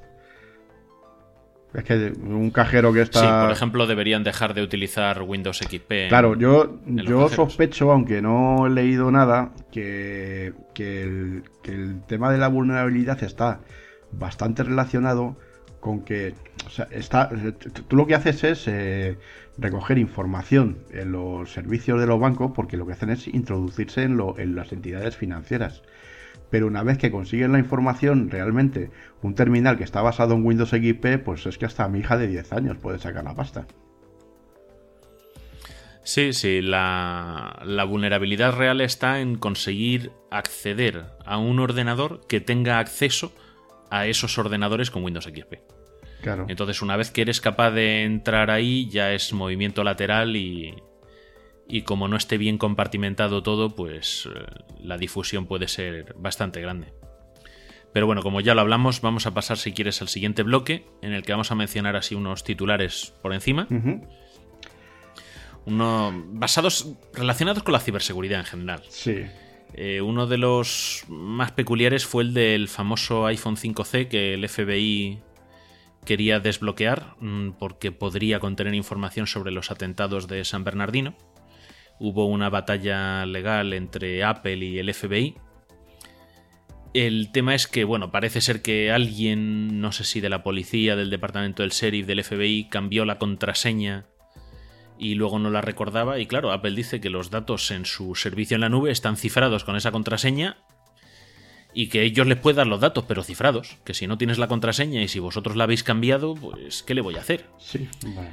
Speaker 2: Es que un cajero que está...
Speaker 3: Sí, por ejemplo, deberían dejar de utilizar Windows XP. en-
Speaker 2: Claro, yo, yo sospecho, aunque no he leído nada, que, que el, que el tema de la vulnerabilidad está bastante relacionado con que o sea, tú lo que haces es eh, recoger información en los servicios de los bancos porque lo que hacen es introducirse en, las entidades financieras. Pero una vez que consiguen la información, realmente un terminal que está basado en Windows XP, pues es que hasta mi hija de 10 años puede sacar la pasta.
Speaker 3: Sí, sí, la vulnerabilidad real está en conseguir acceder a un ordenador que tenga acceso a esos ordenadores con Windows XP.
Speaker 2: Claro.
Speaker 3: Entonces, una vez que eres capaz de entrar ahí, ya es movimiento lateral y, y como no esté bien compartimentado todo, pues eh, la difusión puede ser bastante grande. Pero bueno, como ya lo hablamos, vamos a pasar, si quieres, al siguiente bloque, en el que vamos a mencionar así unos titulares por encima. Uno, basados, relacionados con la ciberseguridad en general.
Speaker 2: Sí.
Speaker 3: Eh, uno de los más peculiares fue el del famoso iPhone 5C que el FBI quería desbloquear mm, porque podría contener información sobre los atentados de San Bernardino. Hubo una batalla legal entre Apple y el FBI el tema es que, bueno, parece ser que alguien, no sé si de la policía, del departamento del sheriff, del FBI, cambió la contraseña y luego no la recordaba. Y claro, Apple dice que los datos en su servicio en la nube están cifrados con esa contraseña y que ellos les pueden dar los datos, pero cifrados. Que si no tienes la contraseña y si vosotros la habéis cambiado, pues ¿qué le voy a hacer?
Speaker 2: Sí,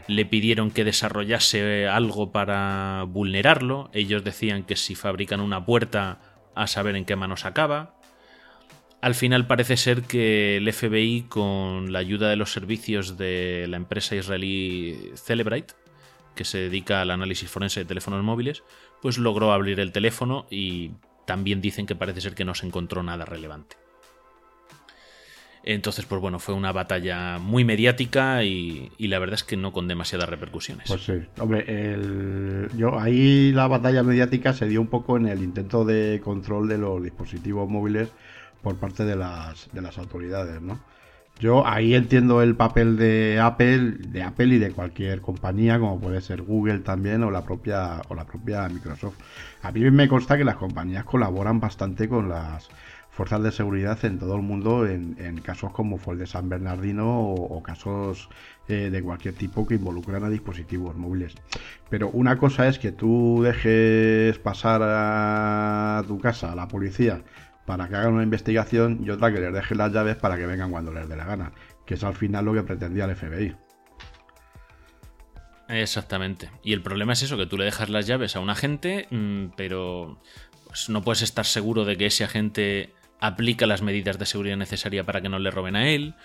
Speaker 3: Le pidieron que desarrollase algo para vulnerarlo. Ellos decían que si fabrican una puerta, a saber en qué manos acaba. Al final parece ser que el FBI, con la ayuda de los servicios de la empresa israelí Celebrite, que se dedica al análisis forense de teléfonos móviles, pues logró abrir el teléfono y también dicen que parece ser que no se encontró nada relevante. Entonces, pues bueno, fue una batalla muy mediática y, la verdad es que no con demasiadas repercusiones.
Speaker 2: Pues sí, hombre, yo ahí la batalla mediática se dio un poco en el intento de control de los dispositivos móviles por parte de las, de las autoridades, ¿no? Yo ahí entiendo el papel de Apple, de Apple y de cualquier compañía, como puede ser Google también o la propia o la propia Microsoft. A mí me consta que las compañías colaboran bastante con las fuerzas de seguridad en todo el mundo en, casos como fue el de San Bernardino o, casos eh, de cualquier tipo que involucran a dispositivos móviles. Pero una cosa es que tú dejes pasar a tu casa a la policía para que hagan una investigación y otra que les dejen las llaves para que vengan cuando les dé la gana, que es al final lo que pretendía el FBI.
Speaker 3: Exactamente. Y el problema es eso, que tú le dejas las llaves a un agente, mm, pero pues, no puedes estar seguro de que ese agente aplica las medidas de seguridad necesarias para que no le roben a él.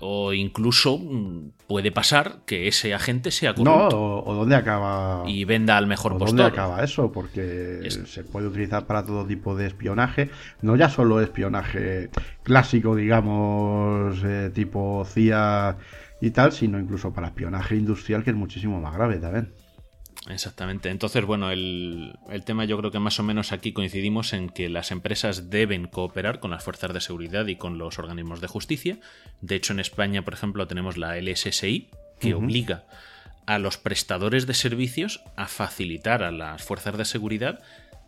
Speaker 3: O incluso mm, puede pasar que ese agente sea
Speaker 2: corrupto. No, o, dónde acaba.
Speaker 3: Y venda al mejor
Speaker 2: o
Speaker 3: postor.
Speaker 2: ¿Dónde acaba eso? Porque se puede utilizar para todo tipo de espionaje. No ya solo espionaje clásico, digamos, eh, tipo CIA y tal, sino incluso para espionaje industrial, que es muchísimo más grave también.
Speaker 3: Exactamente. Entonces, bueno, el, tema yo creo que más o menos aquí coincidimos en que las empresas deben cooperar con las fuerzas de seguridad y con los organismos de justicia. De hecho, en España, por ejemplo, tenemos la LSSI, que obliga a los prestadores de servicios a facilitar a las fuerzas de seguridad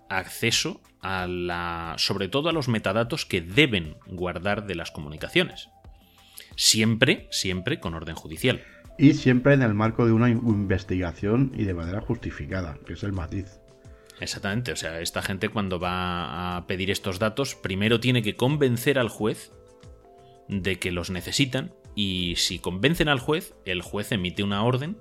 Speaker 3: acceso a la. sobre todo a los metadatos que deben guardar de las comunicaciones. Siempre, siempre con orden judicial.
Speaker 2: Y siempre en el marco de una investigación y de manera justificada, que es el matiz.
Speaker 3: Exactamente, o sea, esta gente cuando va a pedir estos datos, primero tiene que convencer al juez de que los necesitan y si convencen al juez, el juez emite una orden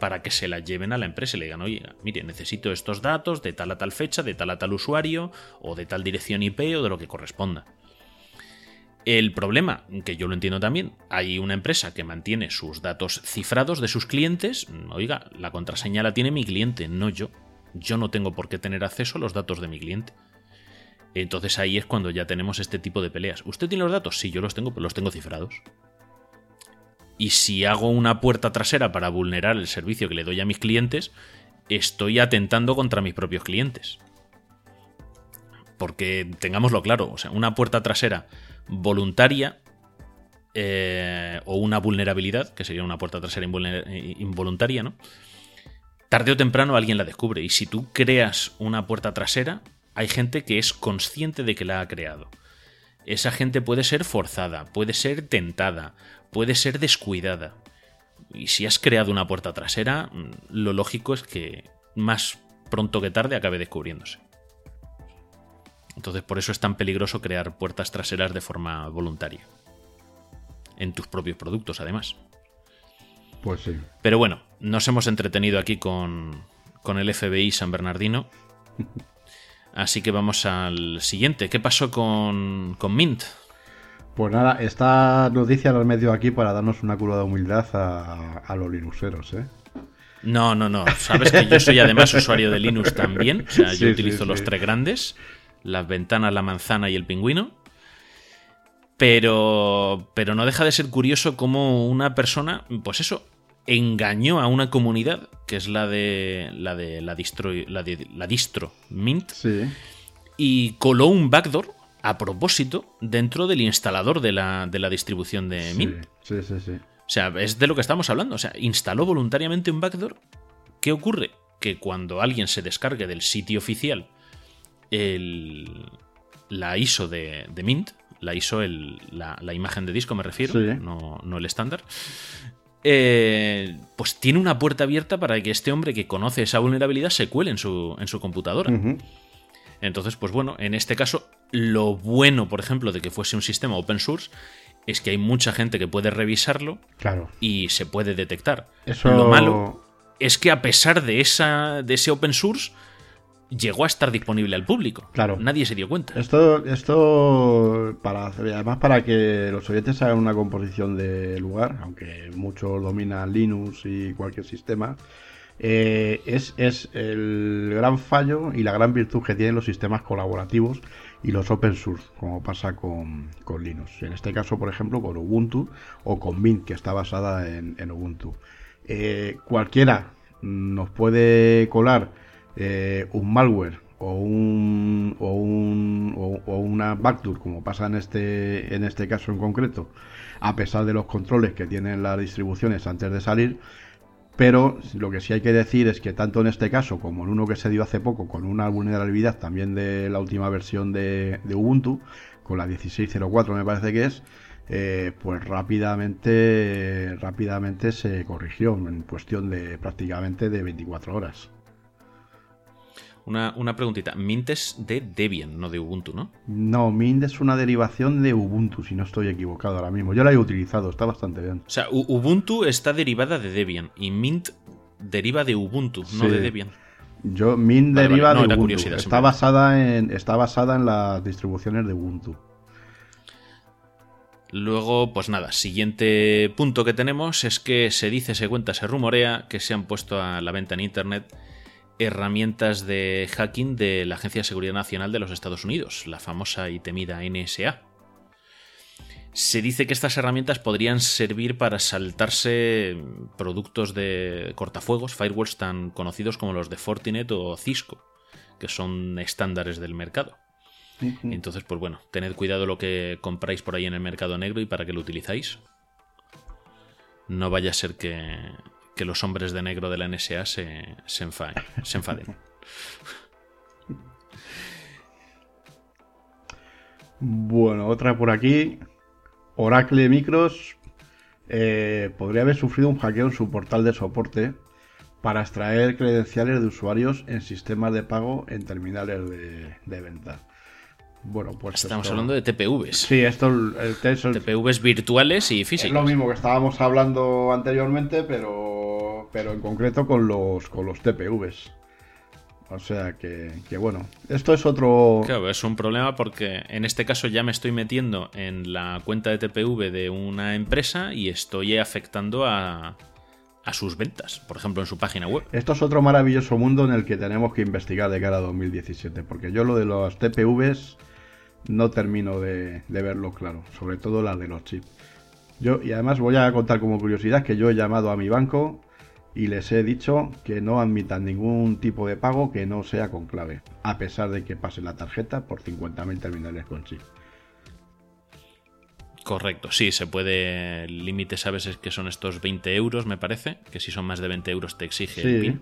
Speaker 3: para que se la lleven a la empresa y le digan, oye, mire, necesito estos datos de tal a tal fecha, de tal a tal usuario, o de tal dirección IP o de lo que corresponda. El problema, que yo lo entiendo también, hay una empresa que mantiene sus datos cifrados de sus clientes. Oiga, la contraseña la tiene mi cliente, no yo. Yo no tengo por qué tener acceso a los datos de mi cliente. Entonces ahí es cuando ya tenemos este tipo de peleas. ¿Usted tiene los datos? Sí, yo los tengo, pero los tengo cifrados. Y si hago una puerta trasera para vulnerar el servicio que le doy a mis clientes, estoy atentando contra mis propios clientes. Porque tengámoslo claro, o sea, una puerta trasera voluntaria eh, o una vulnerabilidad, que sería una puerta trasera involuntaria, ¿no? Tarde o temprano alguien la descubre. Y si tú creas una puerta trasera, hay gente que es consciente de que la ha creado. Esa gente puede ser forzada, puede ser tentada, puede ser descuidada. Y si has creado una puerta trasera, mm, lo lógico es que más pronto que tarde acabe descubriéndose. Entonces por eso es tan peligroso crear puertas traseras de forma voluntaria. En tus propios productos, además.
Speaker 2: Pues sí.
Speaker 3: Pero bueno, nos hemos entretenido aquí con, con el FBI San Bernardino. Así que vamos al siguiente. ¿Qué pasó con, con Mint?
Speaker 2: Pues nada, esta noticia la he metido aquí para darnos una cura de humildad a, los linuxeros, ¿eh?
Speaker 3: No, no, no. Sabes que yo soy además usuario de Linux también. O sea, yo utilizo los tres grandes las ventanas, la manzana y el pingüino. Pero, pero no deja de ser curioso cómo una persona, pues eso, engañó a una comunidad, que es la de la de la distro, la de, la distro Mint, y coló un backdoor a propósito dentro del instalador de la, de la distribución de Mint.
Speaker 2: Sí, sí, sí.
Speaker 3: O sea, es de lo que estamos hablando. O sea, instaló voluntariamente un backdoor. ¿Qué ocurre? Que cuando alguien se descargue del sitio oficial el, la ISO de, Mint, la ISO, el, la, imagen de disco me refiero, no, no, el estándar, eh, pues tiene una puerta abierta para que este hombre que conoce esa vulnerabilidad se cuele en su, en su computadora. Entonces, pues bueno, en este caso, lo bueno, por ejemplo, de que fuese un sistema open source es que hay mucha gente que puede revisarlo
Speaker 2: claro.
Speaker 3: y se puede detectar. Lo malo es que a pesar de, esa, de ese open source, llegó a estar disponible al público.
Speaker 2: Claro.
Speaker 3: Nadie se dio cuenta.
Speaker 2: Esto, esto para, además para que los oyentes hagan una composición de lugar, aunque muchos dominan Linux y cualquier sistema, eh, es, es, el gran fallo y la gran virtud que tienen los sistemas colaborativos y los open source, como pasa con, Linux. En este caso, por ejemplo, con Ubuntu o con Mint, que está basada en, Ubuntu. Eh, cualquiera nos puede colar eh, un malware o un, o, un o, una backdoor, como pasa en este, en este caso en concreto, a pesar de los controles que tienen las distribuciones antes de salir, pero lo que sí hay que decir es que tanto en este caso como en uno que se dio hace poco con una vulnerabilidad también de la última versión de, Ubuntu, con la 16.04 me parece que es, eh, pues rápidamente, rápidamente se corrigió en cuestión de prácticamente de 24 horas.
Speaker 3: Una, preguntita. Mint es de Debian, no de Ubuntu, ¿no?
Speaker 2: No, Mint es una derivación de Ubuntu, si no estoy equivocado ahora mismo. Yo la he utilizado, está bastante bien.
Speaker 3: O sea, Ubuntu está derivada de Debian y Mint deriva de Ubuntu, no de Debian.
Speaker 2: Yo, Mint deriva de Ubuntu. Está basada, en, está basada en las distribuciones de Ubuntu.
Speaker 3: Luego, pues nada, siguiente punto que tenemos es que se dice, se cuenta, se rumorea que se han puesto a la venta en Internet herramientas de hacking de la Agencia de Seguridad Nacional de los Estados Unidos, la famosa y temida NSA. Se dice que estas herramientas podrían servir para saltarse productos de cortafuegos, firewalls tan conocidos como los de Fortinet o Cisco, que son estándares del mercado. Entonces, pues bueno, tened cuidado lo que compráis por ahí en el mercado negro y para qué lo utilizáis. No vaya a ser que que los hombres de negro de la NSA se, se, enfaden,
Speaker 2: Bueno, otra por aquí. Oracle Micros eh, podría haber sufrido un hackeo en su portal de soporte para extraer credenciales de usuarios en sistemas de pago en terminales de venta. Bueno, pues.
Speaker 3: Estamos hablando de TPVs.
Speaker 2: Sí, esto el,
Speaker 3: TPVs virtuales y físicos.
Speaker 2: Es lo mismo que estábamos hablando anteriormente, pero, pero en concreto con los, con los TPVs. O sea que, que, bueno, esto es otro...
Speaker 3: Claro, es un problema porque en este caso ya me estoy metiendo en la cuenta de TPV de una empresa y estoy afectando a, a sus ventas, por ejemplo en su página web.
Speaker 2: Esto es otro maravilloso mundo en el que tenemos que investigar de cara a 2017, porque yo lo de los TPVs no termino de, verlo claro, sobre todo la de los chips. Yo, y además voy a contar como curiosidad que yo he llamado a mi banco y les he dicho que no admitan ningún tipo de pago que no sea con clave, a pesar de que pase la tarjeta por 50.000 terminales con chip.
Speaker 3: Correcto, sí, se puede. El límite, sabes, es que son estos 20 euros, me parece. Que si son más de 20 euros te exige el PIN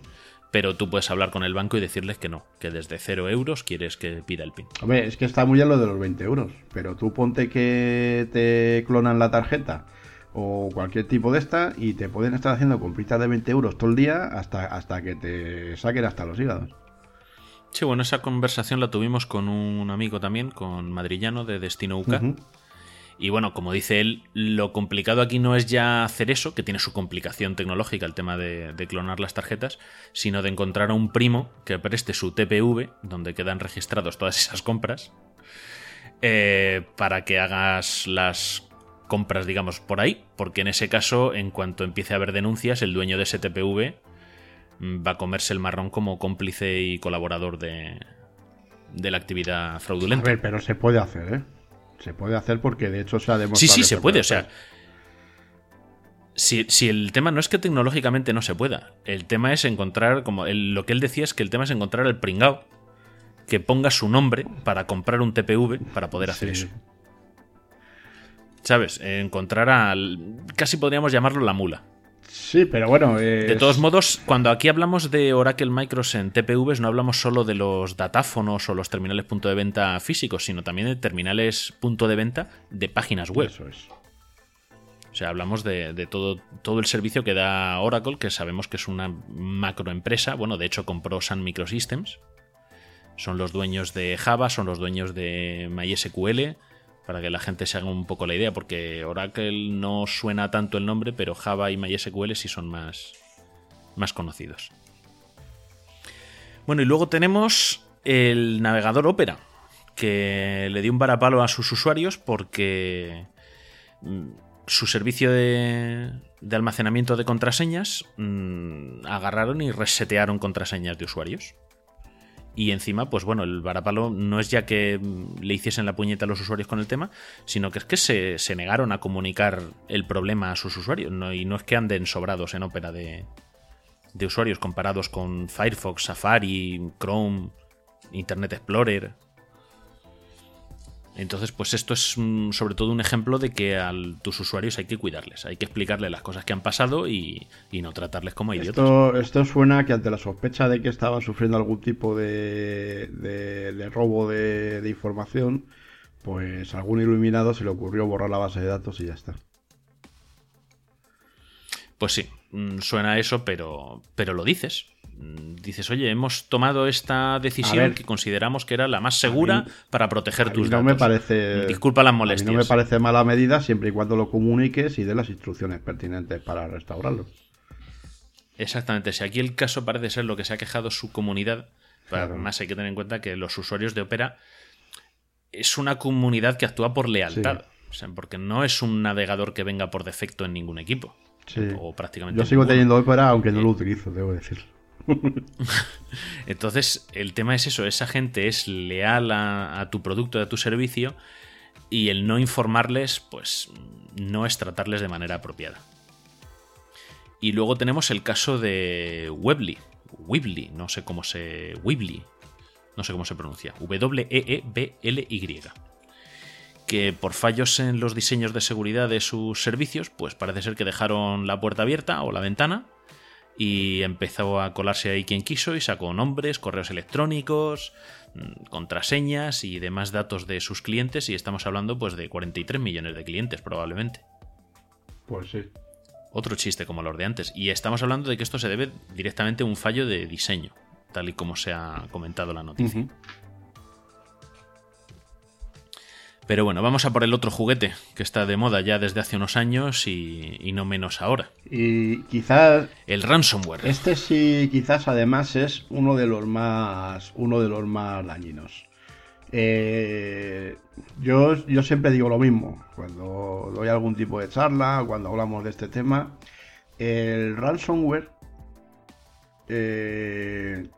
Speaker 3: pero tú puedes hablar con el banco y decirles que no, que desde cero euros quieres que pida el PIN.
Speaker 2: Hombre, es que está muy bien lo de los 20 euros, pero tú ponte que te clonan la tarjeta o cualquier tipo de esta y te pueden estar haciendo compritas de 20 euros todo el día hasta, hasta que te saquen hasta los hígados.
Speaker 3: Sí, bueno, esa conversación la tuvimos con un amigo también, con Madrillano de Destino UK. Y bueno, como dice él, lo complicado aquí no es ya hacer eso, que tiene su complicación tecnológica el tema de, clonar las tarjetas, sino de encontrar a un primo que preste su TPV, donde quedan registrados todas esas compras, eh, para que hagas las compras, digamos, por ahí, porque en ese caso, en cuanto empiece a haber denuncias, el dueño de ese TPV mm, va a comerse el marrón como cómplice y colaborador de, de la actividad fraudulenta.
Speaker 2: A ver, pero se puede hacer, ¿eh? Se puede hacer porque de hecho se ha demostrado.
Speaker 3: Sí, sí, se puede. O sea, si, si, el tema no es que tecnológicamente no se pueda, el tema es encontrar, como lo que él decía es que el tema es encontrar el pringao que ponga su nombre para comprar un TPV para poder hacer eso. ¿Sabes? Encontrar al. casi podríamos llamarlo la mula.
Speaker 2: Sí, pero bueno.
Speaker 3: De todos modos, cuando aquí hablamos de Oracle Micros en TPVs, no hablamos solo de los datáfonos o los terminales punto de venta físicos, sino también de terminales punto de venta de páginas web.
Speaker 2: Eso es.
Speaker 3: O sea, hablamos de, todo, todo el servicio que da Oracle, que sabemos que es una macroempresa. Bueno, de hecho compró Sun Microsystems. Son los dueños de Java, son los dueños de MySQL, para que la gente se haga un poco la idea, porque Oracle no suena tanto el nombre, pero Java y MySQL sí son más, más conocidos. Bueno, y luego tenemos el navegador Opera, que le dio un varapalo a sus usuarios porque mm, su servicio de, almacenamiento de contraseñas mm, agarraron y resetearon contraseñas de usuarios. Y encima, pues bueno, el varapalo no es ya que le hiciesen la puñeta a los usuarios con el tema, sino que es que se, negaron a comunicar el problema a sus usuarios. y no es que anden sobrados en ópera de, de usuarios comparados con Firefox, Safari, Chrome, Internet Explorer. Entonces, pues esto es sobre todo un ejemplo de que a tus usuarios hay que cuidarles, hay que explicarles las cosas que han pasado y, no tratarles como idiotas.
Speaker 2: Esto, esto, suena que ante la sospecha de que estaban sufriendo algún tipo de, de, robo de, de, información, pues a algún iluminado se le ocurrió borrar la base de datos y ya está.
Speaker 3: Pues sí, mm, suena eso, pero, pero lo dices. Dices, oye, hemos tomado esta decisión que consideramos que era la más segura para proteger tus
Speaker 2: no
Speaker 3: datos.
Speaker 2: Me parece,
Speaker 3: Disculpa las molestias.
Speaker 2: no me parece mala medida siempre y cuando lo comuniques y de las instrucciones pertinentes para restaurarlo.
Speaker 3: Exactamente. Si aquí el caso parece ser lo que se ha quejado su comunidad, además hay que tener en cuenta que los usuarios de Opera es una comunidad que actúa por lealtad. O sea, porque no es un navegador que venga por defecto en ningún equipo. O prácticamente
Speaker 2: Yo sigo teniendo Opera, aunque no lo utilizo, debo decirlo.
Speaker 3: Entonces, el tema es eso, esa gente es leal a, tu producto, a tu servicio, y el no informarles, pues no es tratarles de manera apropiada. Y luego tenemos el caso de Weebly, Weebly, no sé cómo se... Weebly, no sé cómo se pronuncia, W-E-E-B-L-Y, que por fallos en los diseños de seguridad de sus servicios, pues parece ser que dejaron la puerta abierta o la ventana y empezó a colarse ahí quien quiso y sacó nombres, correos electrónicos, mm, contraseñas y demás datos de sus clientes y estamos hablando pues de 43 millones de clientes probablemente.
Speaker 2: Pues sí.
Speaker 3: Otro chiste como los de antes. Y estamos hablando de que esto se debe directamente a un fallo de diseño, tal y como se ha comentado en la noticia. Pero bueno, vamos a por el otro juguete que está de moda ya desde hace unos años y, no menos ahora.
Speaker 2: Y quizás
Speaker 3: el ransomware.
Speaker 2: Este sí, quizás además es uno de los más, uno de los más dañinos. Eh, yo, yo siempre digo lo mismo cuando doy algún tipo de charla, cuando hablamos de este tema. El ransomware eh,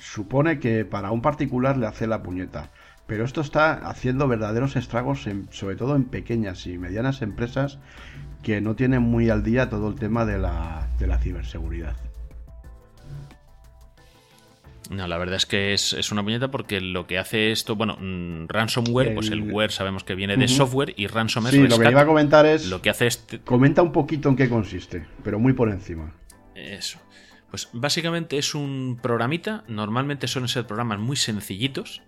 Speaker 2: supone que para un particular le hace la puñeta. Pero esto está haciendo verdaderos estragos, sobre todo en pequeñas y medianas empresas que no tienen muy al día todo el tema de la, ciberseguridad.
Speaker 3: No, la verdad es que es, una puñeta porque lo que hace esto, bueno, mm, ransomware, pues el ware sabemos que viene de software y ransomware
Speaker 2: sí, lo que iba a comentar es.
Speaker 3: Lo que hace este...
Speaker 2: Comenta un poquito en qué consiste, pero muy por encima.
Speaker 3: Eso. Pues básicamente es un programita, normalmente suelen ser programas muy sencillitos,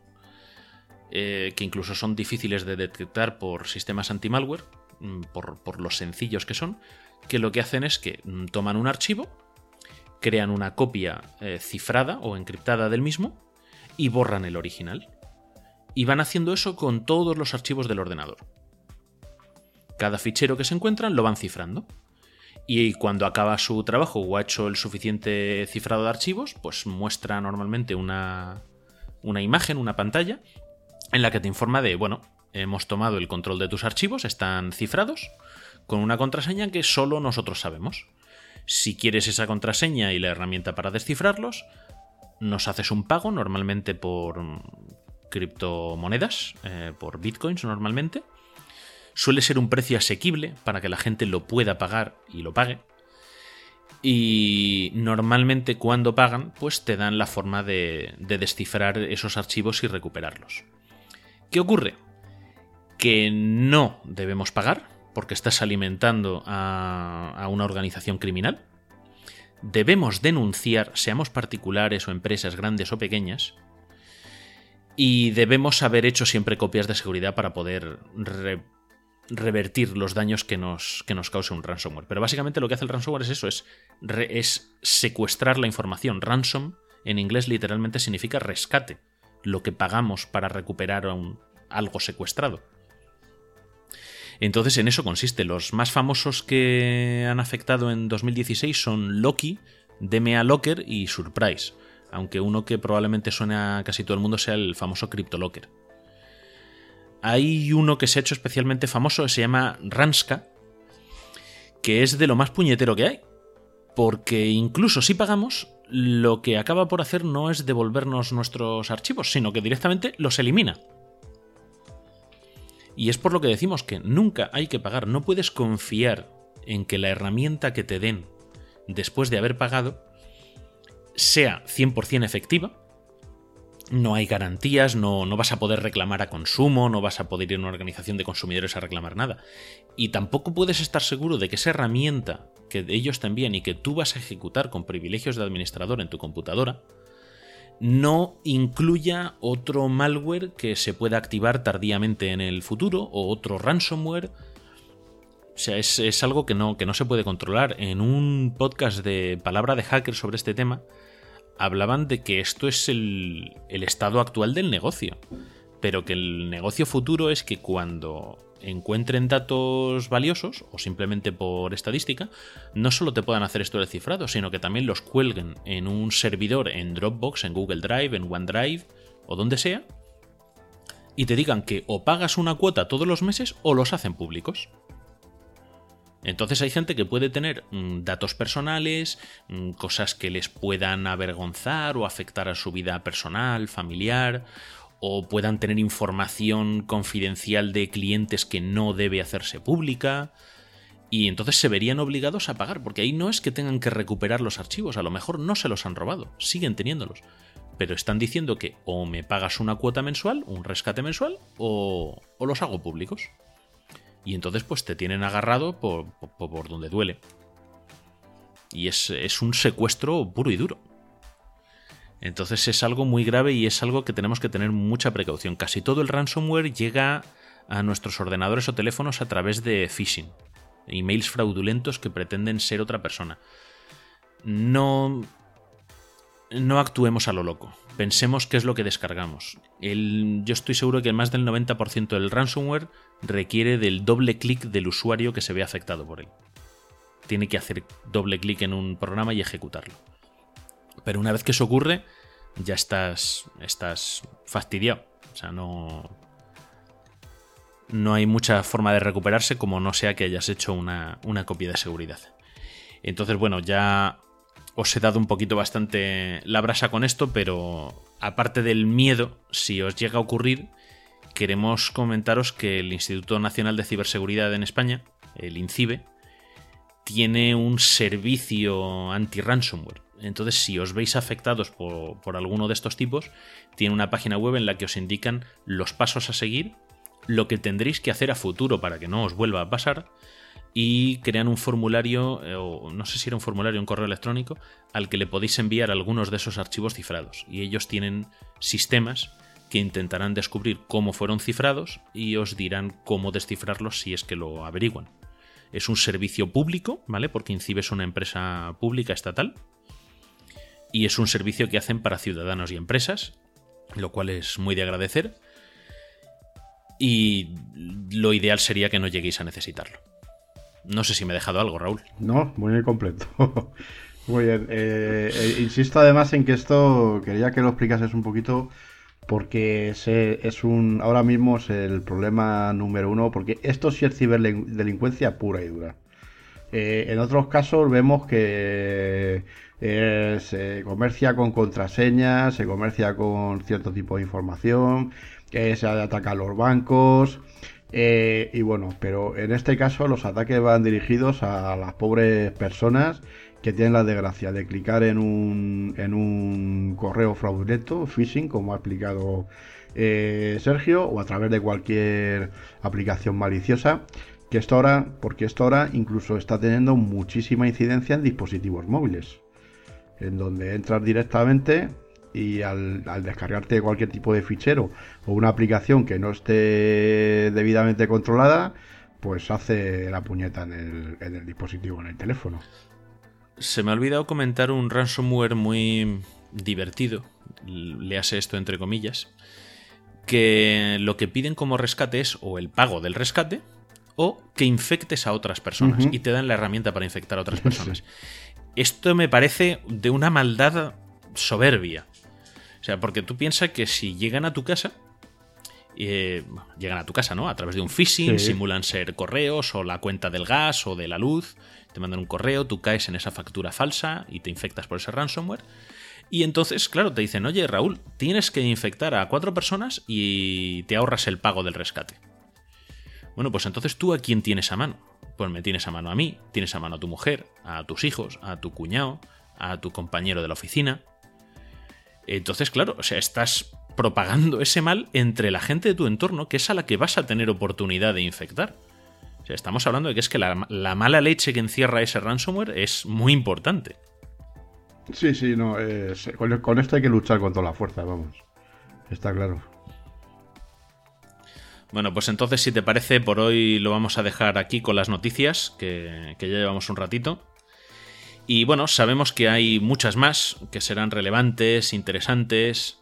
Speaker 3: eh, que incluso son difíciles de detectar por sistemas anti-malware, mm, por, por los sencillos que son, que lo que hacen es que mm, toman un archivo, crean una copia eh, cifrada o encriptada del mismo y borran el original. Y van haciendo eso con todos los archivos del ordenador. Cada fichero que se encuentran lo van cifrando. Y cuando acaba su trabajo o ha hecho el suficiente cifrado de archivos, pues muestra normalmente una, una imagen, una pantalla, en la que te informa de, bueno, hemos tomado el control de tus archivos, están cifrados, con una contraseña que solo nosotros sabemos. Si quieres esa contraseña y la herramienta para descifrarlos, nos haces un pago, normalmente por criptomonedas, eh, por bitcoins normalmente. Suele ser un precio asequible para que la gente lo pueda pagar y lo pague. Y normalmente cuando pagan, pues te dan la forma de, descifrar esos archivos y recuperarlos. ¿Qué ocurre? Que no debemos pagar porque estás alimentando a una organización criminal debemos denunciar, seamos particulares o empresas grandes o pequeñas, y debemos haber hecho siempre copias de seguridad para poder revertir los daños que nos, que nos cause un ransomware. Pero básicamente lo que hace el ransomware es eso, es, es secuestrar la información. Ransom en inglés literalmente significa rescate, lo que pagamos para recuperar algo secuestrado. Entonces en eso consiste. Los más famosos que han afectado en 2016 son Loki, DMA Locker y Surprise, aunque uno que probablemente suena a casi todo el mundo sea el famoso CryptoLocker. Hay uno que se ha hecho especialmente famoso, se llama Ranska, que es de lo más puñetero que hay. Porque incluso si pagamos, lo que acaba por hacer no es devolvernos nuestros archivos, sino que directamente los elimina. Y es por lo que decimos que nunca hay que pagar, no puedes confiar en que la herramienta que te den después de haber pagado sea 100% efectiva. No hay garantías, no, no, vas a poder reclamar a consumo, no vas a poder ir a una organización de consumidores a reclamar nada. Y tampoco puedes estar seguro de que esa herramienta que ellos te envían y que tú vas a ejecutar con privilegios de administrador en tu computadora, no incluya otro malware que se pueda activar tardíamente en el futuro o otro ransomware. O sea, es, algo que no, que no se puede controlar. En un podcast de Palabra de Hacker sobre este tema, hablaban de que esto es el, estado actual del negocio. Pero que el negocio futuro es que cuando encuentren datos valiosos o simplemente por estadística, no solo te puedan hacer esto de cifrado, sino que también los cuelguen en un servidor en Dropbox, en Google Drive, en OneDrive o donde sea, y te digan que o pagas una cuota todos los meses o los hacen públicos. Entonces hay gente que puede tener mm, datos personales, mm, cosas que les puedan avergonzar o afectar a su vida personal, familiar, o puedan tener información confidencial de clientes que no debe hacerse pública. Y entonces se verían obligados a pagar, porque ahí no es que tengan que recuperar los archivos, a lo mejor no se los han robado, siguen teniéndolos. Pero están diciendo que o me pagas una cuota mensual, un rescate mensual, o, los hago públicos. Y entonces pues te tienen agarrado por, por, donde duele. Y es, es un secuestro puro y duro. Entonces es algo muy grave y es algo que tenemos que tener mucha precaución. Casi todo el ransomware llega a nuestros ordenadores o teléfonos a través de phishing, emails fraudulentos que pretenden ser otra persona. No no actuemos a lo loco. Pensemos qué es lo que descargamos. yo estoy seguro que más del 90% del ransomware requiere del doble clic del usuario que se ve afectado por él. Tiene que hacer doble clic en un programa y ejecutarlo. Pero una vez que eso ocurre, ya estás, estás fastidiado. O sea, no, no hay mucha forma de recuperarse como no sea que hayas hecho una, una copia de seguridad. Entonces, bueno, ya os he dado un poquito bastante la brasa con esto, pero aparte del miedo, si os llega a ocurrir, queremos comentaros que el Instituto Nacional de Ciberseguridad en España, el INCIBE, tiene un servicio anti-ransomware. Entonces, si os veis afectados por, alguno de estos tipos, tiene una página web en la que os indican los pasos a seguir, lo que tendréis que hacer a futuro para que no os vuelva a pasar, y crean un formulario, eh, o no sé si era un formulario un correo electrónico, al que le podéis enviar algunos de esos archivos cifrados. Y ellos tienen sistemas que intentarán descubrir cómo fueron cifrados y os dirán cómo descifrarlos si es que lo averiguan. Es un servicio público, ¿vale? Porque Incibe es una empresa pública estatal y es un servicio que hacen para ciudadanos y empresas, lo cual es muy de agradecer. Y lo ideal sería que no lleguéis a necesitarlo. No sé si me he dejado algo, Raúl.
Speaker 2: No, muy completo. muy bien. Eh, eh, insisto además en que esto quería que lo explicases un poquito porque es un ahora mismo es el problema número uno porque esto sí es ciberdelincuencia pura y dura. Eh, en otros casos vemos que eh, se comercia con contraseñas, se comercia con cierto tipo de información, que se ataca a los bancos. Eh, y bueno, pero en este caso los ataques van dirigidos a las pobres personas que tienen la desgracia de clicar en un, en un correo fraudulento, phishing, como ha explicado eh, Sergio, o a través de cualquier aplicación maliciosa, que esto ahora, porque esto ahora incluso está teniendo muchísima incidencia en dispositivos móviles, en donde entras directamente y al, descargarte cualquier tipo de fichero o una aplicación que no esté debidamente controlada, pues hace la puñeta en el, en el dispositivo, en el teléfono.
Speaker 3: Se me ha olvidado comentar un ransomware muy divertido, le hace esto entre comillas, que lo que piden como rescate es o el pago del rescate o que infectes a otras personas y te dan la herramienta para infectar a otras personas. Esto me parece de una maldad soberbia. O sea, porque tú piensas que si llegan a tu casa, eh, llegan a tu casa, ¿no? A través de un phishing, simulan ser correos o la cuenta del gas o de la luz, te mandan un correo, tú caes en esa factura falsa y te infectas por ese ransomware. Y entonces, claro, te dicen, oye Raúl, tienes que infectar a cuatro personas y te ahorras el pago del rescate. Bueno, pues entonces tú a quién tienes a mano? Pues me tienes a mano a mí, tienes a mano a tu mujer, a tus hijos, a tu cuñado, a tu compañero de la oficina. Entonces, claro, o sea, estás propagando ese mal entre la gente de tu entorno, que es a la que vas a tener oportunidad de infectar. O sea, estamos hablando de que es que la, la mala leche que encierra ese ransomware es muy importante.
Speaker 2: Sí, sí, no. con, esto hay que luchar con toda la fuerza, vamos. Está claro.
Speaker 3: Bueno, pues entonces, si te parece, por hoy lo vamos a dejar aquí con las noticias, que, que ya llevamos un ratito. Y bueno, sabemos que hay muchas más que serán relevantes, interesantes.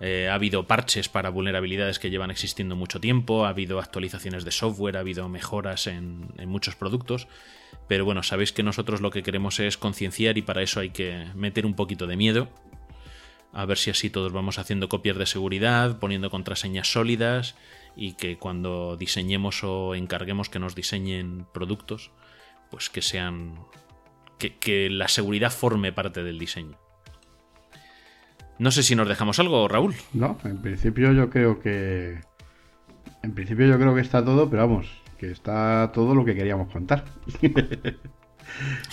Speaker 3: Eh, ha habido parches para vulnerabilidades que llevan existiendo mucho tiempo, ha habido actualizaciones de software, ha habido mejoras en, muchos productos. Pero bueno, sabéis que nosotros lo que queremos es concienciar y para eso hay que meter un poquito de miedo. A ver si así todos vamos haciendo copias de seguridad, poniendo contraseñas sólidas y que cuando diseñemos o encarguemos que nos diseñen productos, pues que sean. Que la seguridad forme parte del diseño. No sé si nos dejamos algo, Raúl.
Speaker 2: No, en principio yo creo que. En principio yo creo que está todo, pero vamos, que está todo lo que queríamos contar.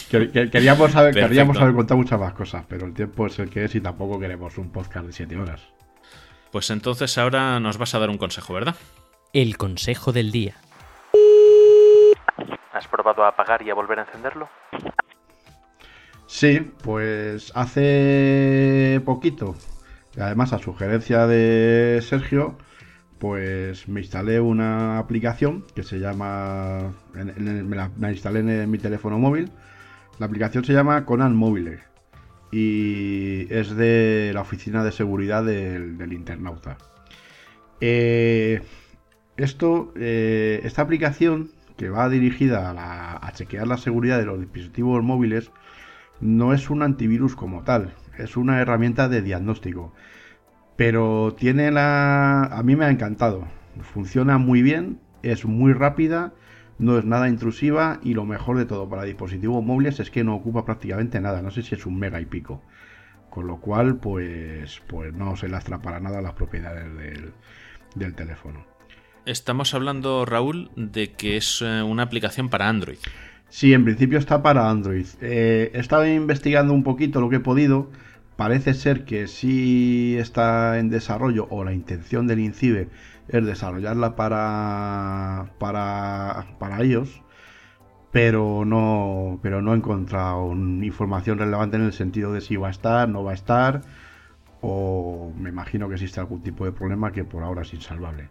Speaker 2: queríamos, saber, queríamos haber contado muchas más cosas, pero el tiempo es el que es y tampoco queremos un podcast de 7 horas.
Speaker 3: Pues entonces ahora nos vas a dar un consejo, ¿verdad?
Speaker 1: El consejo del día.
Speaker 3: ¿Has probado a apagar y a volver a encenderlo?
Speaker 2: Sí, pues hace poquito, además a sugerencia de Sergio, pues me instalé una aplicación que se llama, me, la, instalé en mi teléfono móvil, la aplicación se llama Conan Mobile y es de la oficina de seguridad del, internauta. Eh, esto, eh, esta aplicación que va dirigida a chequear la seguridad de los dispositivos móviles, no es un antivirus como tal, es una herramienta de diagnóstico. Pero tiene la... A mí me ha encantado. Funciona muy bien, es muy rápida, no es nada intrusiva y lo mejor de todo para dispositivos móviles es que no ocupa prácticamente nada. No sé si es un mega y pico. Con lo cual, pues, pues no se lastra para nada las propiedades del, del teléfono.
Speaker 3: Estamos hablando, Raúl, de que es eh, una aplicación para Android.
Speaker 2: Sí, en principio está para Android. Eh, he estado investigando un poquito lo que he podido. Parece ser que sí está en desarrollo o la intención del INCIBE es desarrollarla para, para, para ellos, pero no, pero no he encontrado información relevante en el sentido de si va a estar, no va a estar, o me imagino que existe algún tipo de problema que por ahora es insalvable.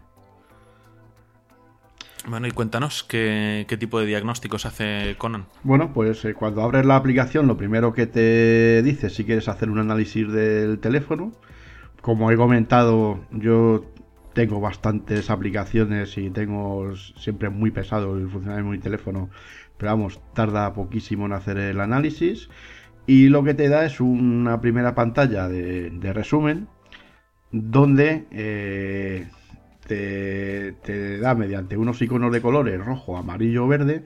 Speaker 3: Bueno, y cuéntanos qué, tipo de diagnósticos hace Conan.
Speaker 2: Bueno, pues eh, cuando abres la aplicación, lo primero que te dice si quieres hacer un análisis del teléfono. Como he comentado, yo tengo bastantes aplicaciones y tengo siempre muy pesado el funcionamiento de mi teléfono, pero vamos, tarda poquísimo en hacer el análisis. Y lo que te da es una primera pantalla de, resumen donde eh, te, da mediante unos iconos de colores rojo, amarillo, verde,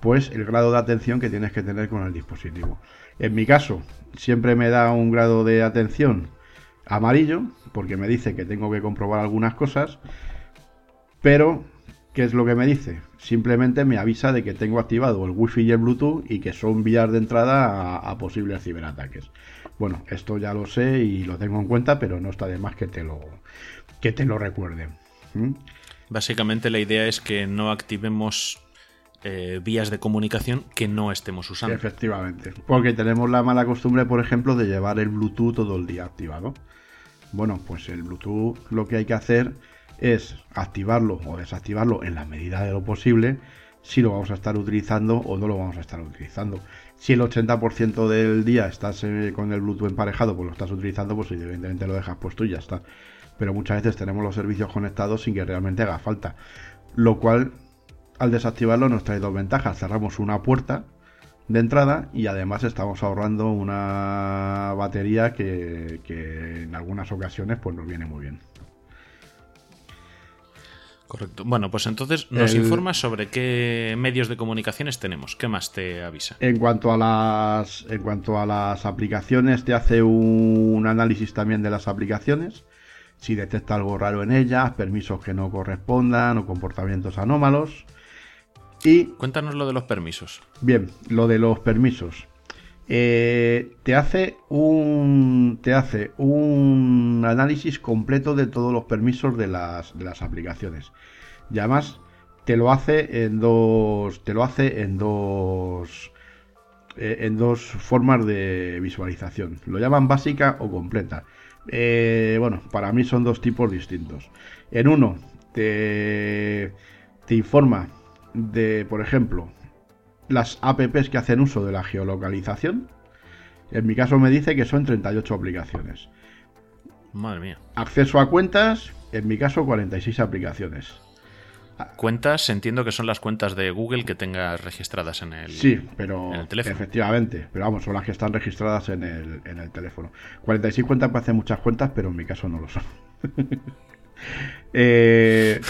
Speaker 2: pues el grado de atención que tienes que tener con el dispositivo. En mi caso, siempre me da un grado de atención amarillo, porque me dice que tengo que comprobar algunas cosas, pero ¿qué es lo que me dice? Simplemente me avisa de que tengo activado el Wi-Fi y el Bluetooth y que son vías de entrada a, posibles ciberataques. Bueno, esto ya lo sé y lo tengo en cuenta, pero no está de más que te lo, que te lo recuerden.
Speaker 3: Básicamente la idea es que no activemos eh, vías de comunicación que no estemos usando.
Speaker 2: Efectivamente. Porque tenemos la mala costumbre, por ejemplo, de llevar el Bluetooth todo el día activado. Bueno, pues el Bluetooth lo que hay que hacer es activarlo o desactivarlo en la medida de lo posible si lo vamos a estar utilizando o no lo vamos a estar utilizando. Si el 80% del día estás eh, con el Bluetooth emparejado, pues lo estás utilizando, pues evidentemente lo dejas puesto y ya está. Pero muchas veces tenemos los servicios conectados sin que realmente haga falta. Lo cual al desactivarlo nos trae dos ventajas. Cerramos una puerta de entrada y además estamos ahorrando una batería que, en algunas ocasiones pues nos viene muy bien.
Speaker 3: Correcto. Bueno, pues entonces nos informas sobre qué medios de comunicaciones tenemos. ¿Qué más te avisa?
Speaker 2: En cuanto a las, en cuanto a las aplicaciones, te hace un análisis también de las aplicaciones. Si detecta algo raro en ellas, permisos que no correspondan o comportamientos anómalos.
Speaker 3: Y, Cuéntanos lo de los permisos.
Speaker 2: Bien, lo de los permisos. Eh, te hace un te hace un análisis completo de todos los permisos de las, de las aplicaciones y además te lo hace en dos te lo hace en dos eh, en dos formas de visualización lo llaman básica o completa eh, bueno para mí son dos tipos distintos en uno te, te informa de, por ejemplo, las apps que hacen uso de la geolocalización. En mi caso me dice que son 38 aplicaciones.
Speaker 3: Madre mía.
Speaker 2: Acceso a cuentas, en mi caso 46 aplicaciones.
Speaker 3: Cuentas, entiendo que son las cuentas de Google que tengas registradas en el,
Speaker 2: sí, pero, teléfono. Efectivamente, pero vamos, son las que están registradas en el, en el teléfono. 46 cuentas parecen muchas cuentas, pero en mi caso no lo son. Eh,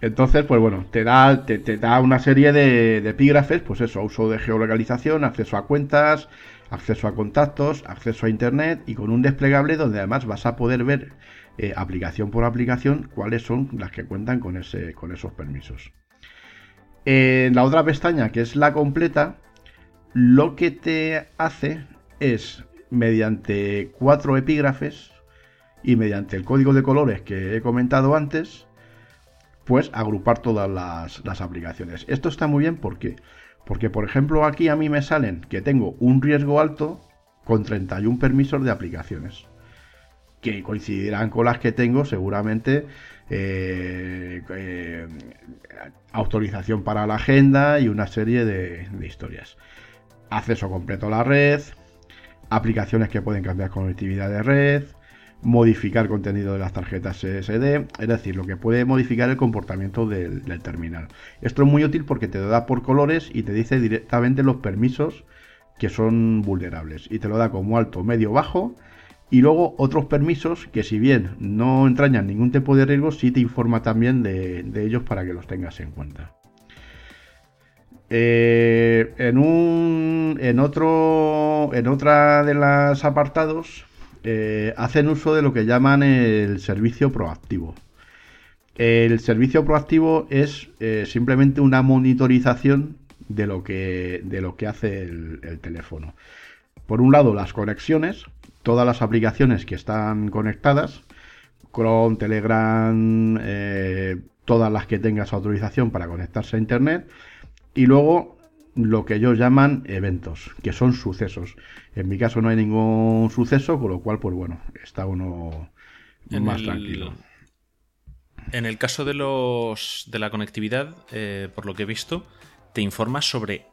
Speaker 2: entonces, pues bueno, te da, te, da una serie de, epígrafes, pues eso, uso de geolocalización, acceso a cuentas, acceso a contactos, acceso a internet y con un desplegable donde además vas a poder ver eh, aplicación por aplicación cuáles son las que cuentan con, ese, con esos permisos. En la otra pestaña, que es la completa, lo que te hace es, mediante cuatro epígrafes, y mediante el código de colores que he comentado antes, pues agrupar todas las, aplicaciones. Esto está muy bien porque, porque, por ejemplo, aquí a mí me salen que tengo un riesgo alto con 31 permisos de aplicaciones, que coincidirán con las que tengo seguramente eh, eh, autorización para la agenda y una serie de, de historias. Acceso completo a la red, aplicaciones que pueden cambiar conectividad de red, modificar contenido de las tarjetas SSD, es decir, lo que puede modificar el comportamiento del, terminal. Esto es muy útil porque te lo da por colores y te dice directamente los permisos que son vulnerables. Y te lo da como alto, medio, bajo. Y luego otros permisos que si bien no entrañan ningún tipo de riesgo, sí te informa también de, ellos para que los tengas en cuenta. Eh, en un en otro en otra de las apartados eh, hacen uso de lo que llaman el servicio proactivo. El servicio proactivo es eh, simplemente una monitorización de lo que, de lo que hace el, teléfono. Por un lado, las conexiones, todas las aplicaciones que están conectadas, Chrome, Telegram, eh, todas las que tengas autorización para conectarse a Internet. Y luego lo que ellos llaman eventos, que son sucesos. En mi caso no hay ningún suceso, con lo cual, pues bueno, está uno más tranquilo.
Speaker 3: En el caso de los de la conectividad, eh, por lo que he visto, te informa sobre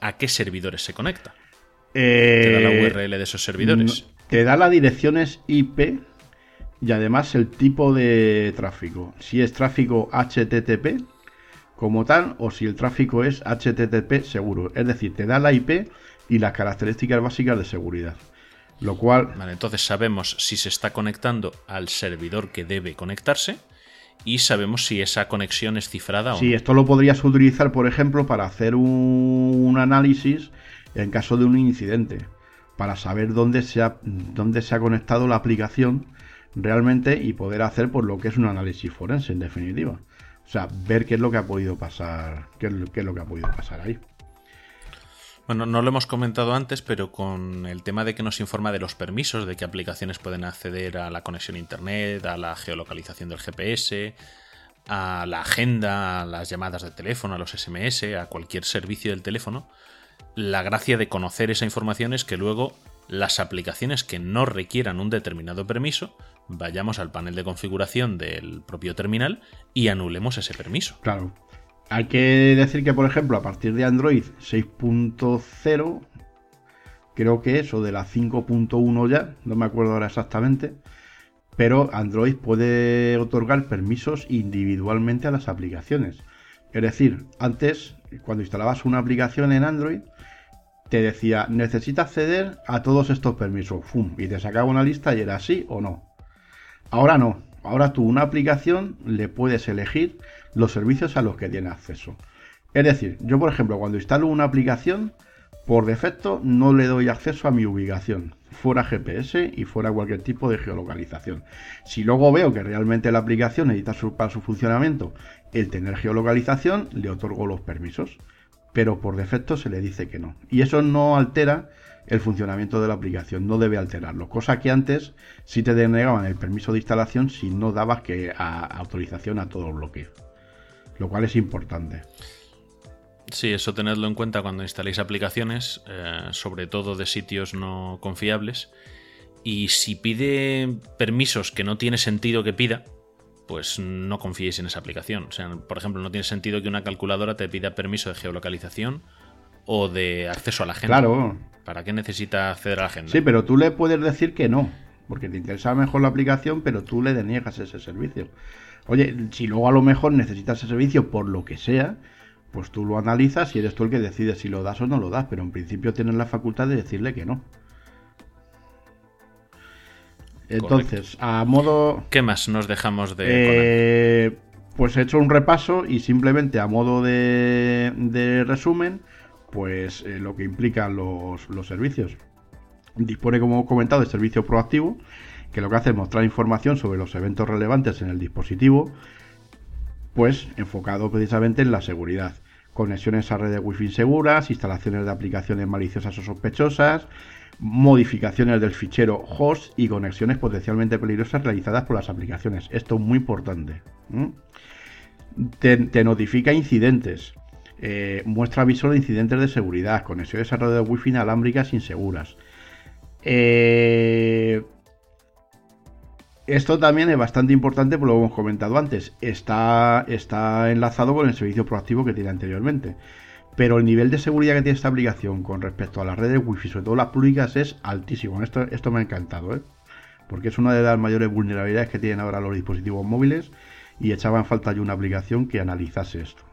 Speaker 3: a qué servidores se conecta. te da la eh, URL de esos servidores.
Speaker 2: Te da las direcciones IP y además el tipo de tráfico. Si es tráfico HTTP, como tal o si el tráfico es HTTP seguro. Es decir, te da la IP y las características básicas de seguridad. Lo cual...
Speaker 3: Vale, entonces sabemos si se está conectando al servidor que debe conectarse y sabemos si esa conexión es cifrada o
Speaker 2: Sí,
Speaker 3: no.
Speaker 2: esto lo podrías utilizar, por ejemplo, para hacer un, un análisis en caso de un incidente, para saber dónde se ha, dónde se ha conectado la aplicación realmente y poder hacer por lo que es un análisis forense, en definitiva. O sea, ver qué es lo que ha podido pasar, qué qué es lo que ha podido pasar ahí.
Speaker 3: Bueno, no lo hemos comentado antes, pero con el tema de que nos informa de los permisos, de qué aplicaciones pueden acceder a la conexión a internet, a la geolocalización del GPS, a la agenda, a las llamadas de teléfono, a los SMS, a cualquier servicio del teléfono, la gracia de conocer esa información es que luego las aplicaciones que no requieran un determinado permiso, vayamos al panel de configuración del propio terminal y anulemos ese permiso.
Speaker 2: Claro. Hay que decir que, por ejemplo, a partir de Android 6.0, creo que es, o de la 5.1 ya, no me acuerdo ahora exactamente, pero Android puede otorgar permisos individualmente a las aplicaciones. Es decir, antes, cuando instalabas una aplicación en Android, te decía, necesita acceder a todos estos permisos, ¡fum! y te sacaba una lista y era así o no. Ahora no. Ahora tú una aplicación le puedes elegir los servicios a los que tiene acceso. Es decir, yo por ejemplo cuando instalo una aplicación, por defecto no le doy acceso a mi ubicación, fuera GPS y fuera cualquier tipo de geolocalización. Si luego veo que realmente la aplicación necesita su- para su funcionamiento el tener geolocalización, le otorgo los permisos. Pero por defecto se le dice que no. Y eso no altera el funcionamiento de la aplicación, no debe alterarlo. Cosa que antes sí te denegaban el permiso de instalación si no dabas que autorización a todo bloqueo. Lo cual es importante.
Speaker 3: Sí, eso tenedlo en cuenta cuando instaléis aplicaciones, eh, sobre todo de sitios no confiables. Y si pide permisos que no tiene sentido que pida, pues no confiéis en esa aplicación. O sea, por ejemplo, no tiene sentido que una calculadora te pida permiso de geolocalización o de acceso a la agenda.
Speaker 2: Claro,
Speaker 3: ¿Para qué necesita acceder a la agenda?
Speaker 2: sí, pero tú le puedes decir que no, porque te interesa mejor la aplicación, pero tú le deniegas ese servicio. Oye, si luego a lo mejor necesitas ese servicio por lo que sea, pues tú lo analizas y eres tú el que decide si lo das o no lo das, pero en principio tienes la facultad de decirle que no. Entonces, a modo
Speaker 3: ¿Qué más nos dejamos de...
Speaker 2: Eh, pues he hecho un repaso y simplemente a modo de, de resumen, pues eh, lo que implican los, los servicios. Dispone, como he comentado, de servicio proactivo, que lo que hace es mostrar información sobre los eventos relevantes en el dispositivo, pues enfocado precisamente en la seguridad. Conexiones a redes wifi seguras, instalaciones de aplicaciones maliciosas o sospechosas, modificaciones del fichero host y conexiones potencialmente peligrosas realizadas por las aplicaciones. Esto es muy importante. Te, notifica incidentes. eh, muestra aviso de incidentes de seguridad. Conexiones a redes wifi inalámbricas inseguras. Eh, esto también es bastante importante, por lo que hemos comentado antes. Está, está enlazado con el servicio proactivo que tiene anteriormente. Pero el nivel de seguridad que tiene esta aplicación con respecto a las redes wifi, sobre todo las públicas, es altísimo. Esto, esto me ha encantado, ¿eh? Porque es una de las mayores vulnerabilidades que tienen ahora los dispositivos móviles y echaba en falta yo una aplicación que analizase esto.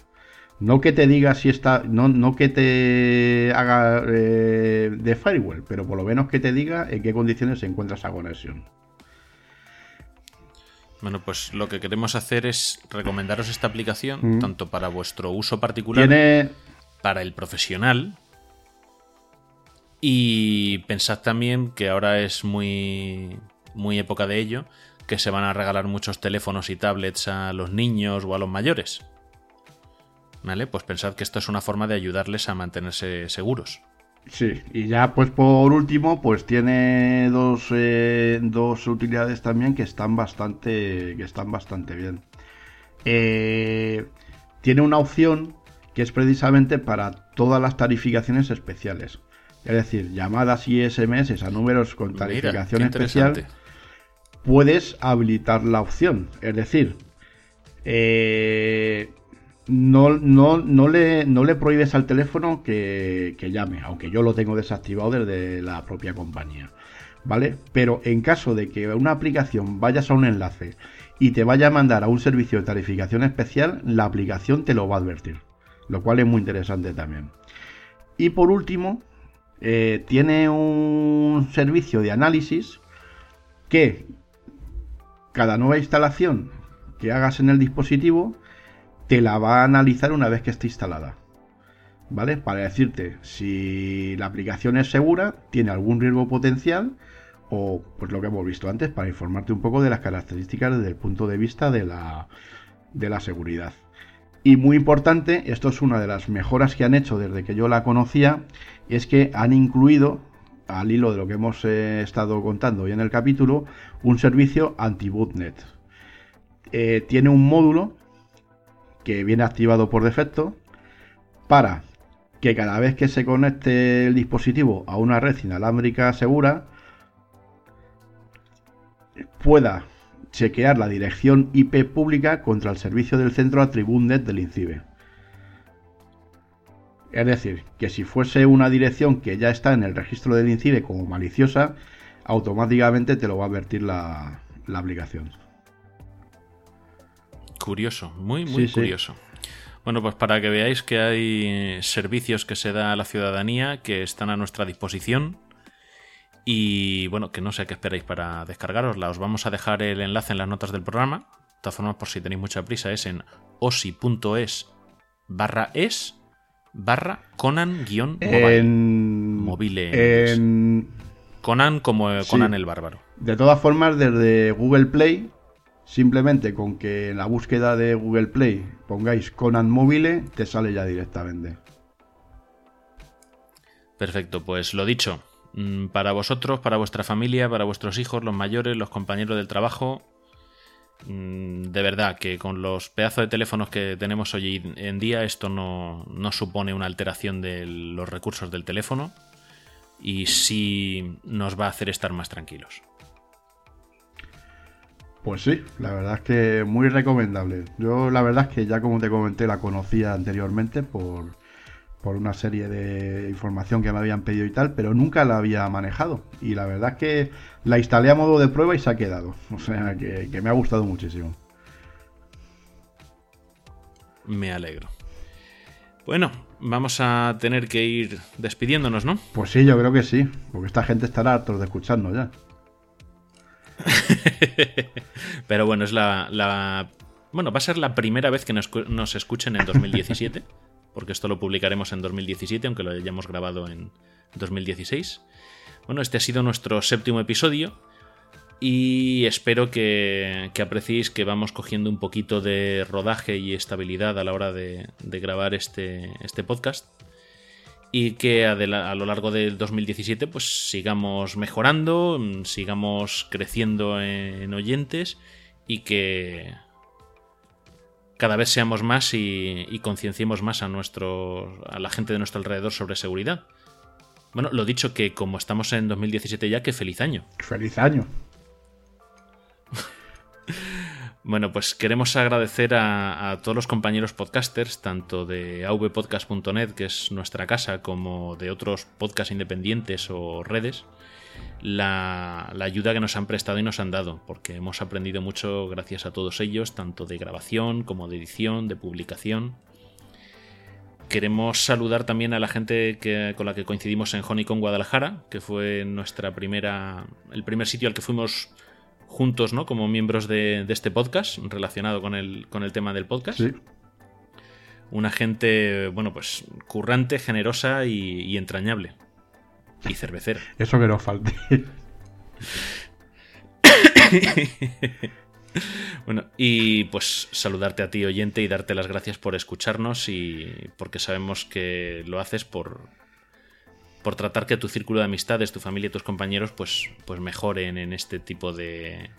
Speaker 2: No que te diga si está, no, no que te haga eh, de firewall, pero por lo menos que te diga en qué condiciones se encuentra esa conexión.
Speaker 3: Bueno, pues lo que queremos hacer es recomendaros esta aplicación, tanto para vuestro uso particular,
Speaker 2: Mm. Tiene,
Speaker 3: para el profesional. Y pensad también que ahora es muy, muy época de ello, que se van a regalar muchos teléfonos y tablets a los niños o a los mayores. ¿Vale? Pues pensad que esto es una forma de ayudarles a mantenerse seguros.
Speaker 2: Sí, y ya pues por último, pues tiene dos, eh, dos utilidades también que están bastante, que están bastante bien. Eh, tiene una opción que es precisamente para todas las tarificaciones especiales. Es decir, llamadas y SMS a números con tarificación especial puedes habilitar la opción. Es decir, eh, no, no, no, le, no le prohíbes al teléfono que, que llame, aunque yo lo tengo desactivado desde la propia compañía. ¿Vale? Pero en caso de que una aplicación vayas a un enlace y te vaya a mandar a un servicio de tarificación especial, la aplicación te lo va a advertir. Lo cual es muy interesante también. Y por último, eh, tiene un servicio de análisis que cada nueva instalación que hagas en el dispositivo te la va a analizar una vez que esté instalada. ¿Vale? Para decirte si la aplicación es segura, tiene algún riesgo potencial o pues lo que hemos visto antes para informarte un poco de las características desde el punto de vista de la, de la seguridad. Y muy importante, esto es una de las mejoras que han hecho desde que yo la conocía, es que han incluido, al hilo de lo que hemos eh, estado contando hoy en el capítulo, un servicio anti-bootnet. Eh, tiene un módulo que viene activado por defecto para que cada vez que se conecte el dispositivo a una red inalámbrica segura pueda chequear la dirección IP pública contra el servicio del centro Atributnet del INCIBE. Es decir, que si fuese una dirección que ya está en el registro del INCIBE como maliciosa, automáticamente te lo va a advertir la, aplicación.
Speaker 3: Curioso, muy, muy curioso. Bueno, pues para que veáis que hay servicios que se da a la ciudadanía que están a nuestra disposición y bueno, que no sé qué esperáis para descargarosla. Os vamos a dejar el enlace en las notas del programa. De todas formas, por si tenéis mucha prisa, es en osi.es barra es barra Conan-mobile.
Speaker 2: En...
Speaker 3: Mobile. En... Conan como Conan el bárbaro.
Speaker 2: De todas formas, desde Google Play, simplemente con que en la búsqueda de Google Play pongáis Conan Mobile, te sale ya directamente.
Speaker 3: Perfecto, pues lo dicho, para vosotros, para vuestra familia, para vuestros hijos, los mayores, los compañeros del trabajo. Mm, de verdad que con los pedazos de teléfonos que tenemos hoy en día esto no, supone una alteración de los recursos del teléfono y sí nos va a hacer estar más tranquilos.
Speaker 2: Pues sí, la verdad es que muy recomendable. Yo la verdad es que ya como te comenté la conocía anteriormente por, por una serie de información que me habían pedido y tal, pero nunca la había manejado. Y la verdad es que la instalé a modo de prueba y se ha quedado. O sea que, me ha gustado muchísimo.
Speaker 3: Me alegro. Bueno, vamos a tener que ir despidiéndonos, ¿no?
Speaker 2: Pues sí, yo creo que sí, porque esta gente estará hartos de escucharnos ya.
Speaker 3: Pero bueno, es la, la, Bueno, va a ser la primera vez que nos, nos escuchen en 2017. Porque esto lo publicaremos en 2017, aunque lo hayamos grabado en 2016. Bueno, este ha sido nuestro séptimo episodio y espero que, que apreciéis que vamos cogiendo un poquito de rodaje y estabilidad a la hora de, grabar este, este podcast y que a, lo largo del 2017 pues sigamos mejorando, sigamos creciendo en oyentes y que cada vez seamos más y, concienciemos más a, nuestro, a la gente de nuestro alrededor sobre seguridad. Bueno, lo dicho que como estamos en 2017 ya, que feliz año.
Speaker 2: Feliz año.
Speaker 3: bueno, pues queremos agradecer a, todos los compañeros podcasters, tanto de avpodcast.net, que es nuestra casa, como de otros podcasts independientes o redes, la, ayuda que nos han prestado y nos han dado, porque hemos aprendido mucho gracias a todos ellos, tanto de grabación como de edición, de publicación. Queremos saludar también a la gente que, con la que coincidimos en Honeycomb Guadalajara, que fue nuestra primera, el primer sitio al que fuimos juntos, ¿no? Como miembros de, este podcast, relacionado con el, con el tema del podcast. Una gente, bueno, pues currante, generosa y entrañable. Y cervecera.
Speaker 2: Eso que nos falte.
Speaker 3: bueno, y pues saludarte a ti, oyente, y darte las gracias por escucharnos y porque sabemos que lo haces por, por tratar que tu círculo de amistades, tu familia y tus compañeros pues, pues mejoren en este tipo de,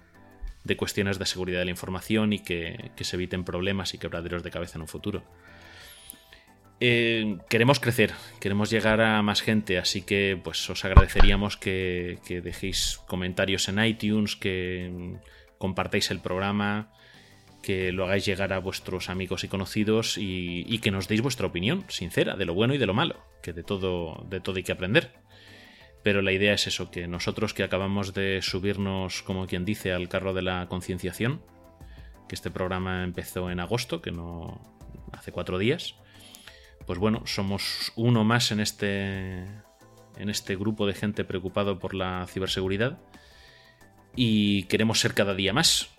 Speaker 3: de cuestiones de seguridad de la información y que, que se eviten problemas y quebraderos de cabeza en un futuro. Eh, queremos crecer, queremos llegar a más gente, así que pues os agradeceríamos que, dejéis comentarios en iTunes, que compartáis el programa, que lo hagáis llegar a vuestros amigos y conocidos y, que nos deis vuestra opinión sincera de lo bueno y de lo malo, que de todo, de todo hay que aprender. Pero la idea es eso, que nosotros que acabamos de subirnos, como quien dice, al carro de la concienciación, que este programa empezó en agosto, que no hace cuatro días, pues bueno, somos uno más en este, en este grupo de gente preocupado por la ciberseguridad y queremos ser cada día más.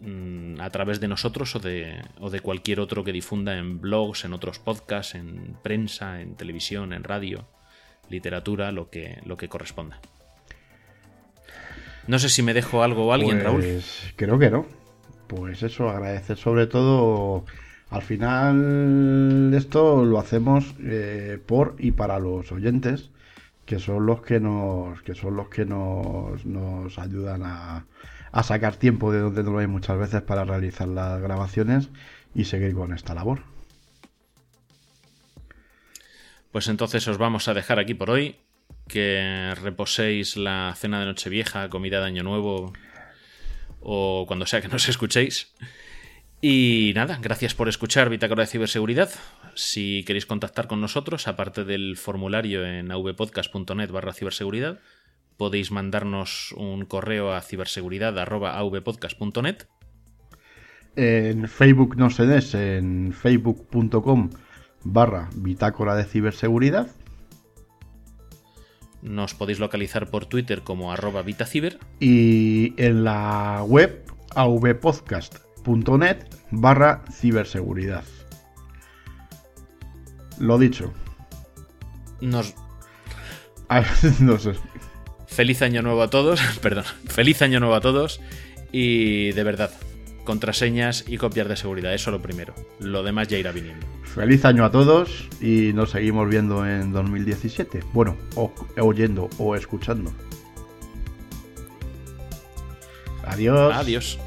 Speaker 3: Mm, a través de nosotros o de, o de cualquier otro que difunda en blogs, en otros podcasts, en prensa, en televisión, en radio, literatura, lo que, lo que corresponda. No sé si me dejo algo o alguien, Raúl.
Speaker 2: Pues creo que no. Pues eso, agradecer sobre todo. Al final, esto lo hacemos eh, por y para los oyentes, que son los que nos, que son los que nos, nos ayudan a, a sacar tiempo de donde no hay muchas veces para realizar las grabaciones y seguir con esta labor.
Speaker 3: Pues entonces os vamos a dejar aquí por hoy. Que reposéis la cena de Nochevieja, comida de Año Nuevo o cuando sea que nos escuchéis. Y nada, gracias por escuchar Bitácora de Ciberseguridad. Si queréis contactar con nosotros, aparte del formulario en avpodcast.net barra ciberseguridad, podéis mandarnos un correo a ciberseguridad.avpodcast.net.
Speaker 2: En Facebook no se des, en facebook.com barra bitácora de ciberseguridad.
Speaker 3: Nos podéis localizar por Twitter como arroba vitaciber.
Speaker 2: Y en la web avpodcast.net barra ciberseguridad. Lo dicho.
Speaker 3: Nos...
Speaker 2: no sé.
Speaker 3: Feliz año nuevo a todos. Perdón. Feliz año nuevo a todos. Y de verdad, contraseñas y copias de seguridad. Eso lo primero. Lo demás ya irá viniendo.
Speaker 2: Feliz año a todos y nos seguimos viendo en 2017. Bueno, o, oyendo o escuchando. Adiós.
Speaker 3: Adiós.